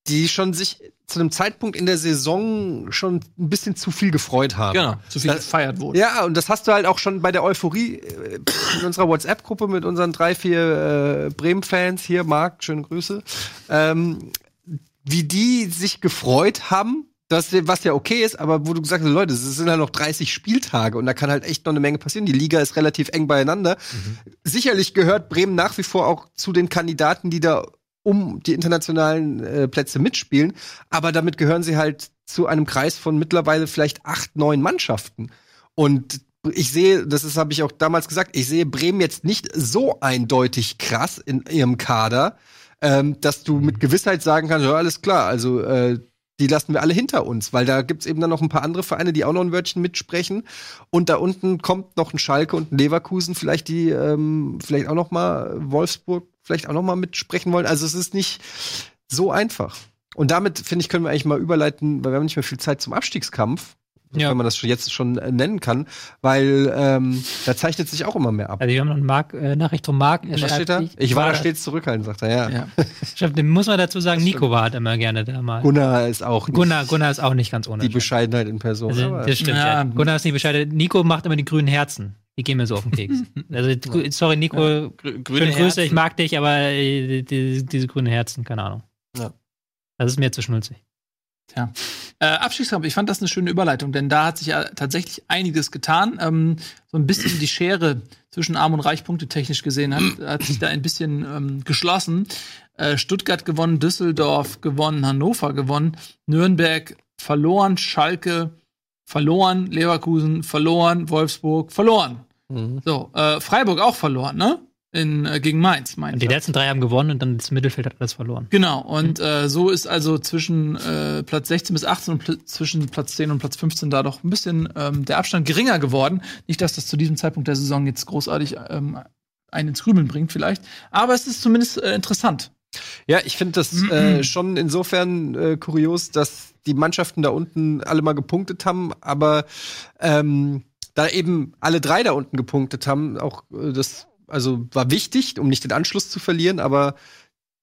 die schon sich zu einem Zeitpunkt in der Saison schon ein bisschen zu viel gefreut haben. Genau. Zu viel Das- gefeiert wurde. Ja, und das hast du halt auch schon bei der Euphorie äh, in unserer WhatsApp-Gruppe mit unseren drei, vier äh, Bremen-Fans hier, Marc, schöne Grüße, ähm, wie die sich gefreut haben, das, was ja okay ist, aber wo du gesagt hast, Leute, es sind halt noch 30 Spieltage und da kann halt echt noch eine Menge passieren. Die Liga ist relativ eng beieinander. Sicherlich gehört Bremen nach wie vor auch zu den Kandidaten, die da um die internationalen äh, Plätze mitspielen, aber damit gehören sie halt zu einem Kreis von mittlerweile vielleicht acht, neun Mannschaften. Und ich sehe, das ist, habe ich auch damals gesagt, ich sehe Bremen jetzt nicht so eindeutig krass in ihrem Kader, ähm, dass du mit Gewissheit sagen kannst, ja, alles klar, also äh, die lassen wir alle hinter uns, weil da gibt's eben dann noch ein paar andere Vereine, die auch noch ein Wörtchen mitsprechen. Und da unten kommt noch ein Schalke und ein Leverkusen, vielleicht die, ähm, vielleicht auch noch mal Wolfsburg, vielleicht auch noch mal mitsprechen wollen. Also es ist nicht so einfach. Und damit, finde ich, können wir eigentlich mal überleiten, weil wir haben nicht mehr viel Zeit zum Abstiegskampf, Ja. wenn man das schon jetzt schon äh, nennen kann, weil ähm, da zeichnet sich auch immer mehr ab. Also wir haben noch eine Mark, äh, Nachricht von Marc. Was schreibt steht da? sich- Ich war da da stets zurückhaltend, sagt er, ja. Ja. Schreibt, dem muss man dazu sagen, Nico war halt immer gerne da mal. Gunnar ist auch nicht Gunnar, Gunnar ist auch nicht ganz ohne. die Bescheidenheit in Person. Also, das stimmt, Ja. ja. Gunnar ist nicht bescheiden. Nico macht immer die grünen Herzen. Die gehen mir so auf den Keks. Also, sorry, Nico, schöne grüne Grüße, Herzen. ich mag dich, aber äh, die, diese grünen Herzen, keine Ahnung. Ja. Das ist mir zu schnulzig. Äh, Abstiegskampf, ich fand das eine schöne Überleitung, denn da hat sich ja tatsächlich einiges getan. Ähm, so ein bisschen die Schere zwischen Arm und Reich punktetechnisch gesehen hat, hat sich da ein bisschen ähm, geschlossen. Äh, Stuttgart gewonnen, Düsseldorf gewonnen, Hannover gewonnen, Nürnberg verloren, Schalke verloren, Leverkusen verloren, Wolfsburg verloren. So, äh, Freiburg auch verloren, ne? In, äh, gegen Mainz, Und die letzten drei haben gewonnen und dann das Mittelfeld hat alles verloren. Genau, und äh, so ist also zwischen äh, Platz 16 bis 18 und pl zwischen Platz 10 und Platz 15 da doch ein bisschen ähm, der Abstand geringer geworden. Nicht, dass das zu diesem Zeitpunkt der Saison jetzt großartig ähm, einen ins Grübeln bringt, vielleicht. Aber es ist zumindest äh, interessant. Ja, ich finde das äh, schon insofern äh, kurios, dass die Mannschaften da unten alle mal gepunktet haben, aber ähm, da eben alle drei da unten gepunktet haben, auch äh, das also war wichtig, um nicht den Anschluss zu verlieren, aber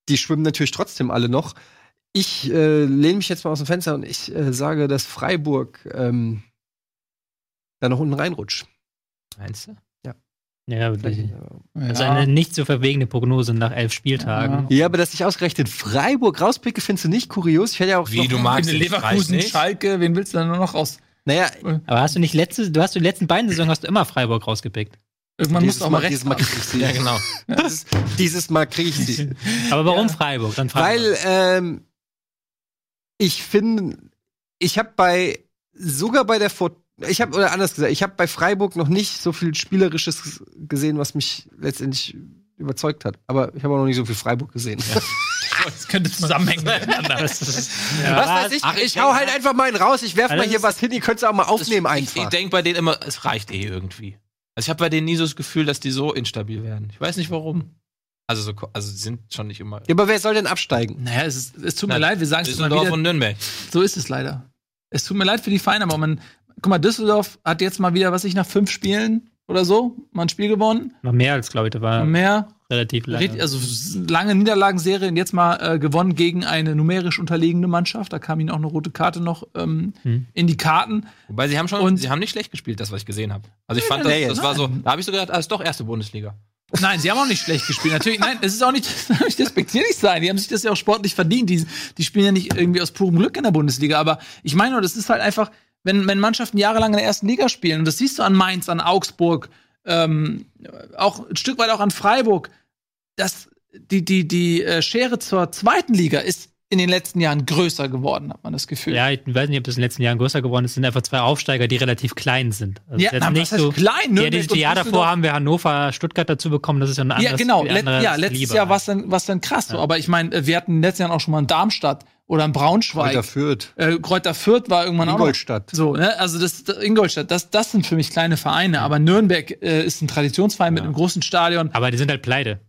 die schwimmen natürlich trotzdem alle noch. Ich äh, lehne mich jetzt mal aus dem Fenster und ich äh, sage, dass Freiburg ähm, da noch unten reinrutscht. Meinst du? Ja, die, Ja. eine nicht zu verwegende Prognose nach elf Spieltagen. Ja, aber dass ich ausgerechnet Freiburg rauspicke, findest du nicht kurios? Ich hätte ja auch Wie, noch, du magst Leverkusen, nicht? Schalke, wen willst du dann nur noch raus? Naja, Aber hast du nicht letzte, du hast die letzten beiden Saison hast du immer Freiburg rausgepickt. Irgendwann dieses du auch Mal, mal recht dieses Mal krieg ich sie. Ja, genau. dieses, dieses Mal kriege ich sie. Aber warum Freiburg? Dann Freiburg. Weil ähm, ich finde, ich habe bei sogar bei der Fort ich habe oder anders gesagt, ich habe bei Freiburg noch nicht so viel spielerisches gesehen, was mich letztendlich überzeugt hat. Aber ich habe auch noch nicht so viel Freiburg gesehen. Das könnte zusammenhängen miteinander. Das ist- Was weiß ich? Ach, ich ich hau halt einfach mal einen raus. Ich werf Also mal hier das was hin. Ihr könnt es auch mal aufnehmen ich, einfach. Ich denke bei denen immer, es reicht eh irgendwie. Also ich habe bei denen nie so das Gefühl, dass die so instabil werden. Ich weiß nicht warum. Also so, also sie sind schon nicht immer. ja, aber wer soll denn absteigen? Naja, es, ist, es tut mir leid, wir sagen es immer Düsseldorf wieder. und Nürnberg. So ist es leider. Es tut mir leid für die Vereine, aber man, guck mal, Düsseldorf hat jetzt mal wieder, was ich nach fünf Spielen oder so, mal ein Spiel gewonnen. noch mehr als, glaube ich, da war Mehr, relativ lange. Richtig- also lange Niederlagenserie und jetzt mal äh, gewonnen gegen eine numerisch unterlegene Mannschaft. Da kam ihnen auch eine rote Karte noch ähm, Hm. in die Karten. Wobei sie haben schon, Und- sie haben nicht schlecht gespielt, das was ich gesehen habe. Also ich fand, das, das war so, da habe ich so gedacht, ah, ist doch erste Bundesliga. Nein, sie haben auch nicht schlecht gespielt. Natürlich, nein, es ist auch nicht, nicht despektierlich sein. Die haben sich das ja auch sportlich verdient. Die, die spielen ja nicht irgendwie aus purem Glück in der Bundesliga. Aber ich meine nur, das ist halt einfach, wenn, wenn Mannschaften jahrelang in der ersten Liga spielen, und das siehst du an Mainz, an Augsburg, ähm, auch ein Stück weit auch an Freiburg, dass die, die, die äh, Schere zur zweiten Liga ist in den letzten Jahren größer geworden, hat man das Gefühl. ja, ich weiß nicht, ob das in den letzten Jahren größer geworden ist. Es sind einfach zwei Aufsteiger, die relativ klein sind. Also Ja, jetzt na, nicht was heißt so klein? Ja, Nürnberg dieses Jahr davor haben wir Hannover, Stuttgart dazu bekommen. Das ist ja ein anderes Ja, genau. Let ja, letztes Kaliber. Jahr war es dann, war's dann krass. So. Aber ich meine, äh, wir hatten in den letzten Jahren auch schon mal in Darmstadt oder in Braunschweig. Kräuter Fürth. Äh, Kräuter Fürth war irgendwann Ingolstadt. auch noch. So, ne? Also das das- Ingolstadt, das, das sind für mich kleine Vereine. Aber Nürnberg äh, ist ein Traditionsverein mit einem großen Stadion. Aber die sind halt pleite.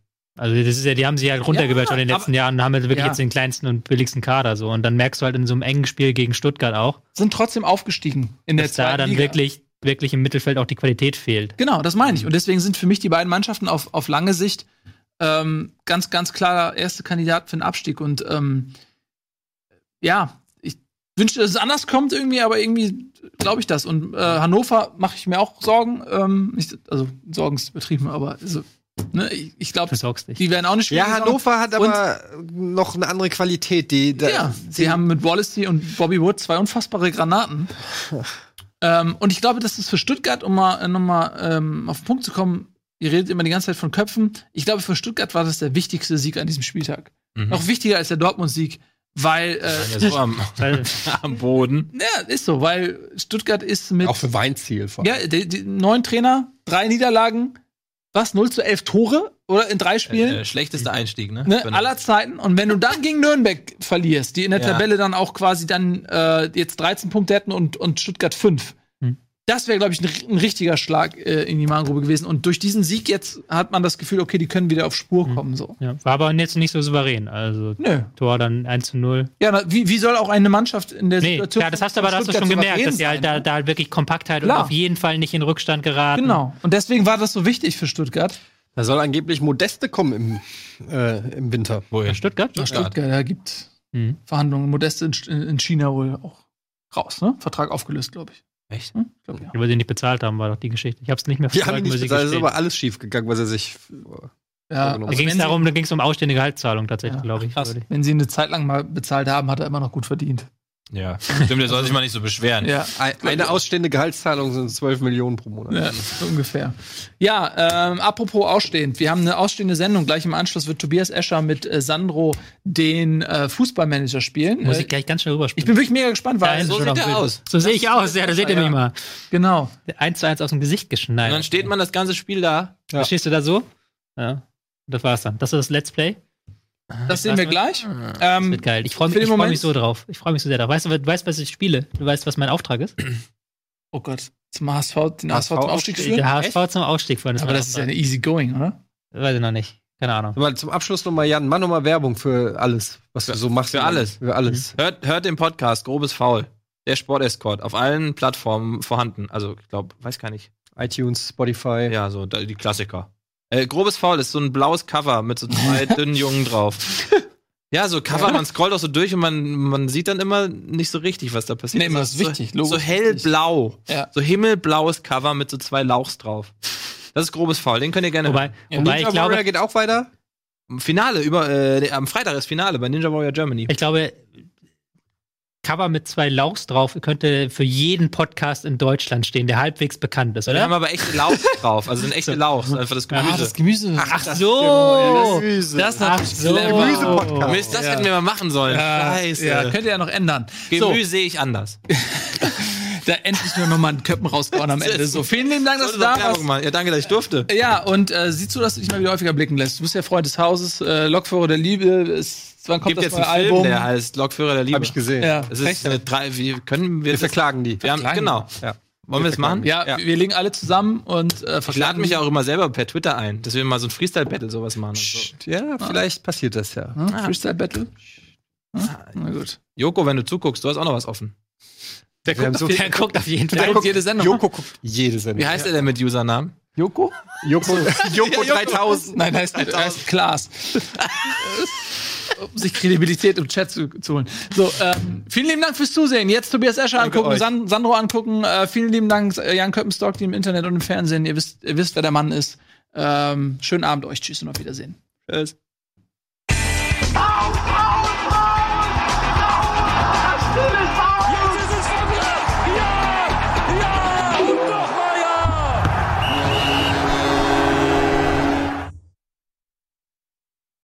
Also das ist ja, die haben sich halt runtergewälzt Ja, in den letzten aber- Jahren und haben halt wirklich Ja. jetzt den kleinsten und billigsten Kader so. Und dann merkst du halt in so einem engen Spiel gegen Stuttgart auch, Sind trotzdem aufgestiegen in der dass da dann Liga. wirklich, wirklich im Mittelfeld auch die Qualität fehlt. Genau, das meine ich. Und deswegen sind für mich die beiden Mannschaften auf, auf lange Sicht ähm, ganz, ganz klar erste Kandidat für den Abstieg. Und ähm, ja, ich wünschte, dass es anders kommt irgendwie, aber irgendwie glaube ich das. Und äh, Hannover mache ich mir auch Sorgen. Ähm, nicht, also Sorgen ist übertrieben, aber also, ne, ich, ich glaube, die werden auch nicht spielen. Ja, Hannover hat aber noch eine andere Qualität. Die, da, Ja, sie haben mit Wallacey und Bobby Wood zwei unfassbare Granaten. ähm, und ich glaube, das ist für Stuttgart, um mal äh, nochmal ähm, auf den Punkt zu kommen, ihr redet immer die ganze Zeit von Köpfen. Ich glaube, für Stuttgart war das der wichtigste Sieg an diesem Spieltag. Mhm. Noch wichtiger als der Dortmund-Sieg, weil äh, Ja, so am, am Boden. ja, ist so, weil Stuttgart ist mit auch für Weinziel vor allem. ja, die, die neuen Trainer, drei Niederlagen, was, 0 zu 11 Tore oder in drei Spielen? Äh, schlechtester Einstieg, ne? ne, aller Zeiten. Und wenn du dann gegen Nürnberg verlierst, die in der Ja. Tabelle dann auch quasi dann äh, jetzt 13 Punkte hätten und, und Stuttgart 5. Das wäre, glaube ich, ein, ein richtiger Schlag äh, in die Magengrube gewesen. Und durch diesen Sieg jetzt hat man das Gefühl, okay, die können wieder auf Spur Hm. kommen. So. Ja, war aber jetzt nicht so souverän. Also Nö. Tor dann 1 zu 0. Ja, na, wie, wie soll auch eine Mannschaft in der Nee, Situation. klar, das hast du aber hast du schon gemerkt, dass die halt da, da halt wirklich Kompaktheit Klar. und auf jeden Fall nicht in Rückstand geraten. Genau. Und deswegen war das so wichtig für Stuttgart. Da soll angeblich Modeste kommen im, äh, im Winter. Wohin? Stuttgart? Ja, Stuttgart, da gibt Mhm. Verhandlungen. Modeste in, in China wohl auch raus, ne? Vertrag aufgelöst, glaube ich. Echt? Hm? Ich glaub, ja. Weil sie nicht bezahlt haben, war doch die Geschichte. Ich habe es nicht mehr nicht ich bezahlt. Es ist aber alles schief gegangen, was er sich. Ja, Da Da also ging es darum, da ging es um ausstehende Gehaltszahlung tatsächlich, Ja, glaube ich. krass. Würde ich- sie, wenn sie eine Zeit lang mal bezahlt haben, hat er immer noch gut verdient. Ja, stimmt, der soll sich mal nicht so beschweren. Ja, Ein- Eine ausstehende Gehaltszahlung sind 12 Millionen pro Monat. Ja, so ungefähr. Ja, ähm, apropos ausstehend. Wir haben eine ausstehende Sendung. Gleich im Anschluss wird Tobias Escher mit äh, Sandro den äh, Fußballmanager spielen. Muss Äh, ich gleich ganz schnell rüberspielen. ich bin wirklich mega gespannt, weil Ja, so sieht Bild. aus. So sehe ich aus, ja, da seht ihr Ja. mich mal. genau. Eins zu eins aus dem Gesicht Und geschneit. dann steht man das ganze Spiel da. Ja. Da stehst du da so? Ja. Das war's dann. Das ist das Let's Play. Das sehen wir gleich. Das Ähm, wird geil. Ich freue mich, freu mich so drauf. Ich freue mich so sehr drauf. Weißt du, du weißt, was ich spiele? Du weißt, was mein Auftrag ist? oh Gott, zum HSV, den HSV zum HSV Aufstieg führen. Der HSV zum Ausstieg von Aber das ist ja eine easy going, oder? Weiß ich noch nicht. Keine Ahnung. Aber zum Abschluss nochmal, Jan, mach nochmal Werbung für alles, was du so machst. für alles. Für alles. Hört, hört den Podcast, grobes Faul. Der Sport-Escort. Auf allen Plattformen vorhanden. Also, ich glaube, weiß gar nicht. iTunes, Spotify. Ja, so die Klassiker. Äh, grobes Faul ist so ein blaues Cover mit so zwei dünnen Jungen drauf. Ja, so Cover, man scrollt auch so durch und man, man sieht dann immer nicht so richtig, was da passiert. Nee, immer ist so, wichtig, Logo So hellblau. Ja. So himmelblaues Cover mit so zwei Lauchs drauf. Das ist grobes Faul, den könnt ihr gerne Wobei, Ja, wobei Ninja ich glaube, Warrior geht auch weiter. hören. Finale, über, äh, am Freitag ist Finale bei Ninja Warrior Germany. ich glaube, Cover mit zwei Lauchs drauf könnte für jeden Podcast in Deutschland stehen, der halbwegs bekannt ist, Wir oder? haben aber echte Lauchs drauf. Also sind echte Lauchs, einfach das Ah, Gemüse. das Gemüse. Ach so! Gemüse. das ist Ach natürlich so! Gemüse-Podcast. Mist, das Ja. hätten wir mal machen sollen. Ja, Scheiße. ja, könnt ihr ja noch ändern. So, Gemüse sehe ich anders. da endlich nur noch mal einen Köppen rausgehauen am Ende. So, vielen lieben Dank, dass du da warst. machen. Ja, danke, dass ich durfte. Ja, und äh, sieh zu, dass du dich mal wieder häufiger blicken lässt. Du bist ja Freund des Hauses, äh, Lokführer der Liebe. Ist, wann kommt Gibt das jetzt neue einen Film, Album? der heißt Lokführer der Liebe. Hab ich gesehen. ja, Es ist eine drei, wie können wir, Wir verklagen die. wir haben, Verklagen. genau. Ja. Wollen wir das machen? ja, Ja. wir legen alle zusammen und äh, Ich lade mich auch immer selber per Twitter ein, dass wir mal so ein Freestyle-Battle sowas machen. Und so. Ja, vielleicht passiert das ja. Hm? Freestyle Battle. Hm? Na gut. Joko, wenn du zuguckst, du hast auch noch was offen. Der guckt, so auf, Der guckt auf jeden der Fall. guckt jede Sendung. Joko guckt jede Wie Sendung. heißt er denn mit Usernamen? Joko? Joko, Joko 3000. Nein, heißt, heißt Klaas. um sich Kredibilität im Chat zu, zu holen. So, ähm, vielen lieben Dank fürs Zusehen. Jetzt Tobias Escher Danke angucken. San Sandro angucken. Äh, vielen lieben Dank, Jan Köppenstock, die im Internet und im Fernsehen. Ihr wisst, ihr wisst, wer der Mann ist. Ähm, schönen Abend euch. Tschüss und auf Wiedersehen. Tschüss.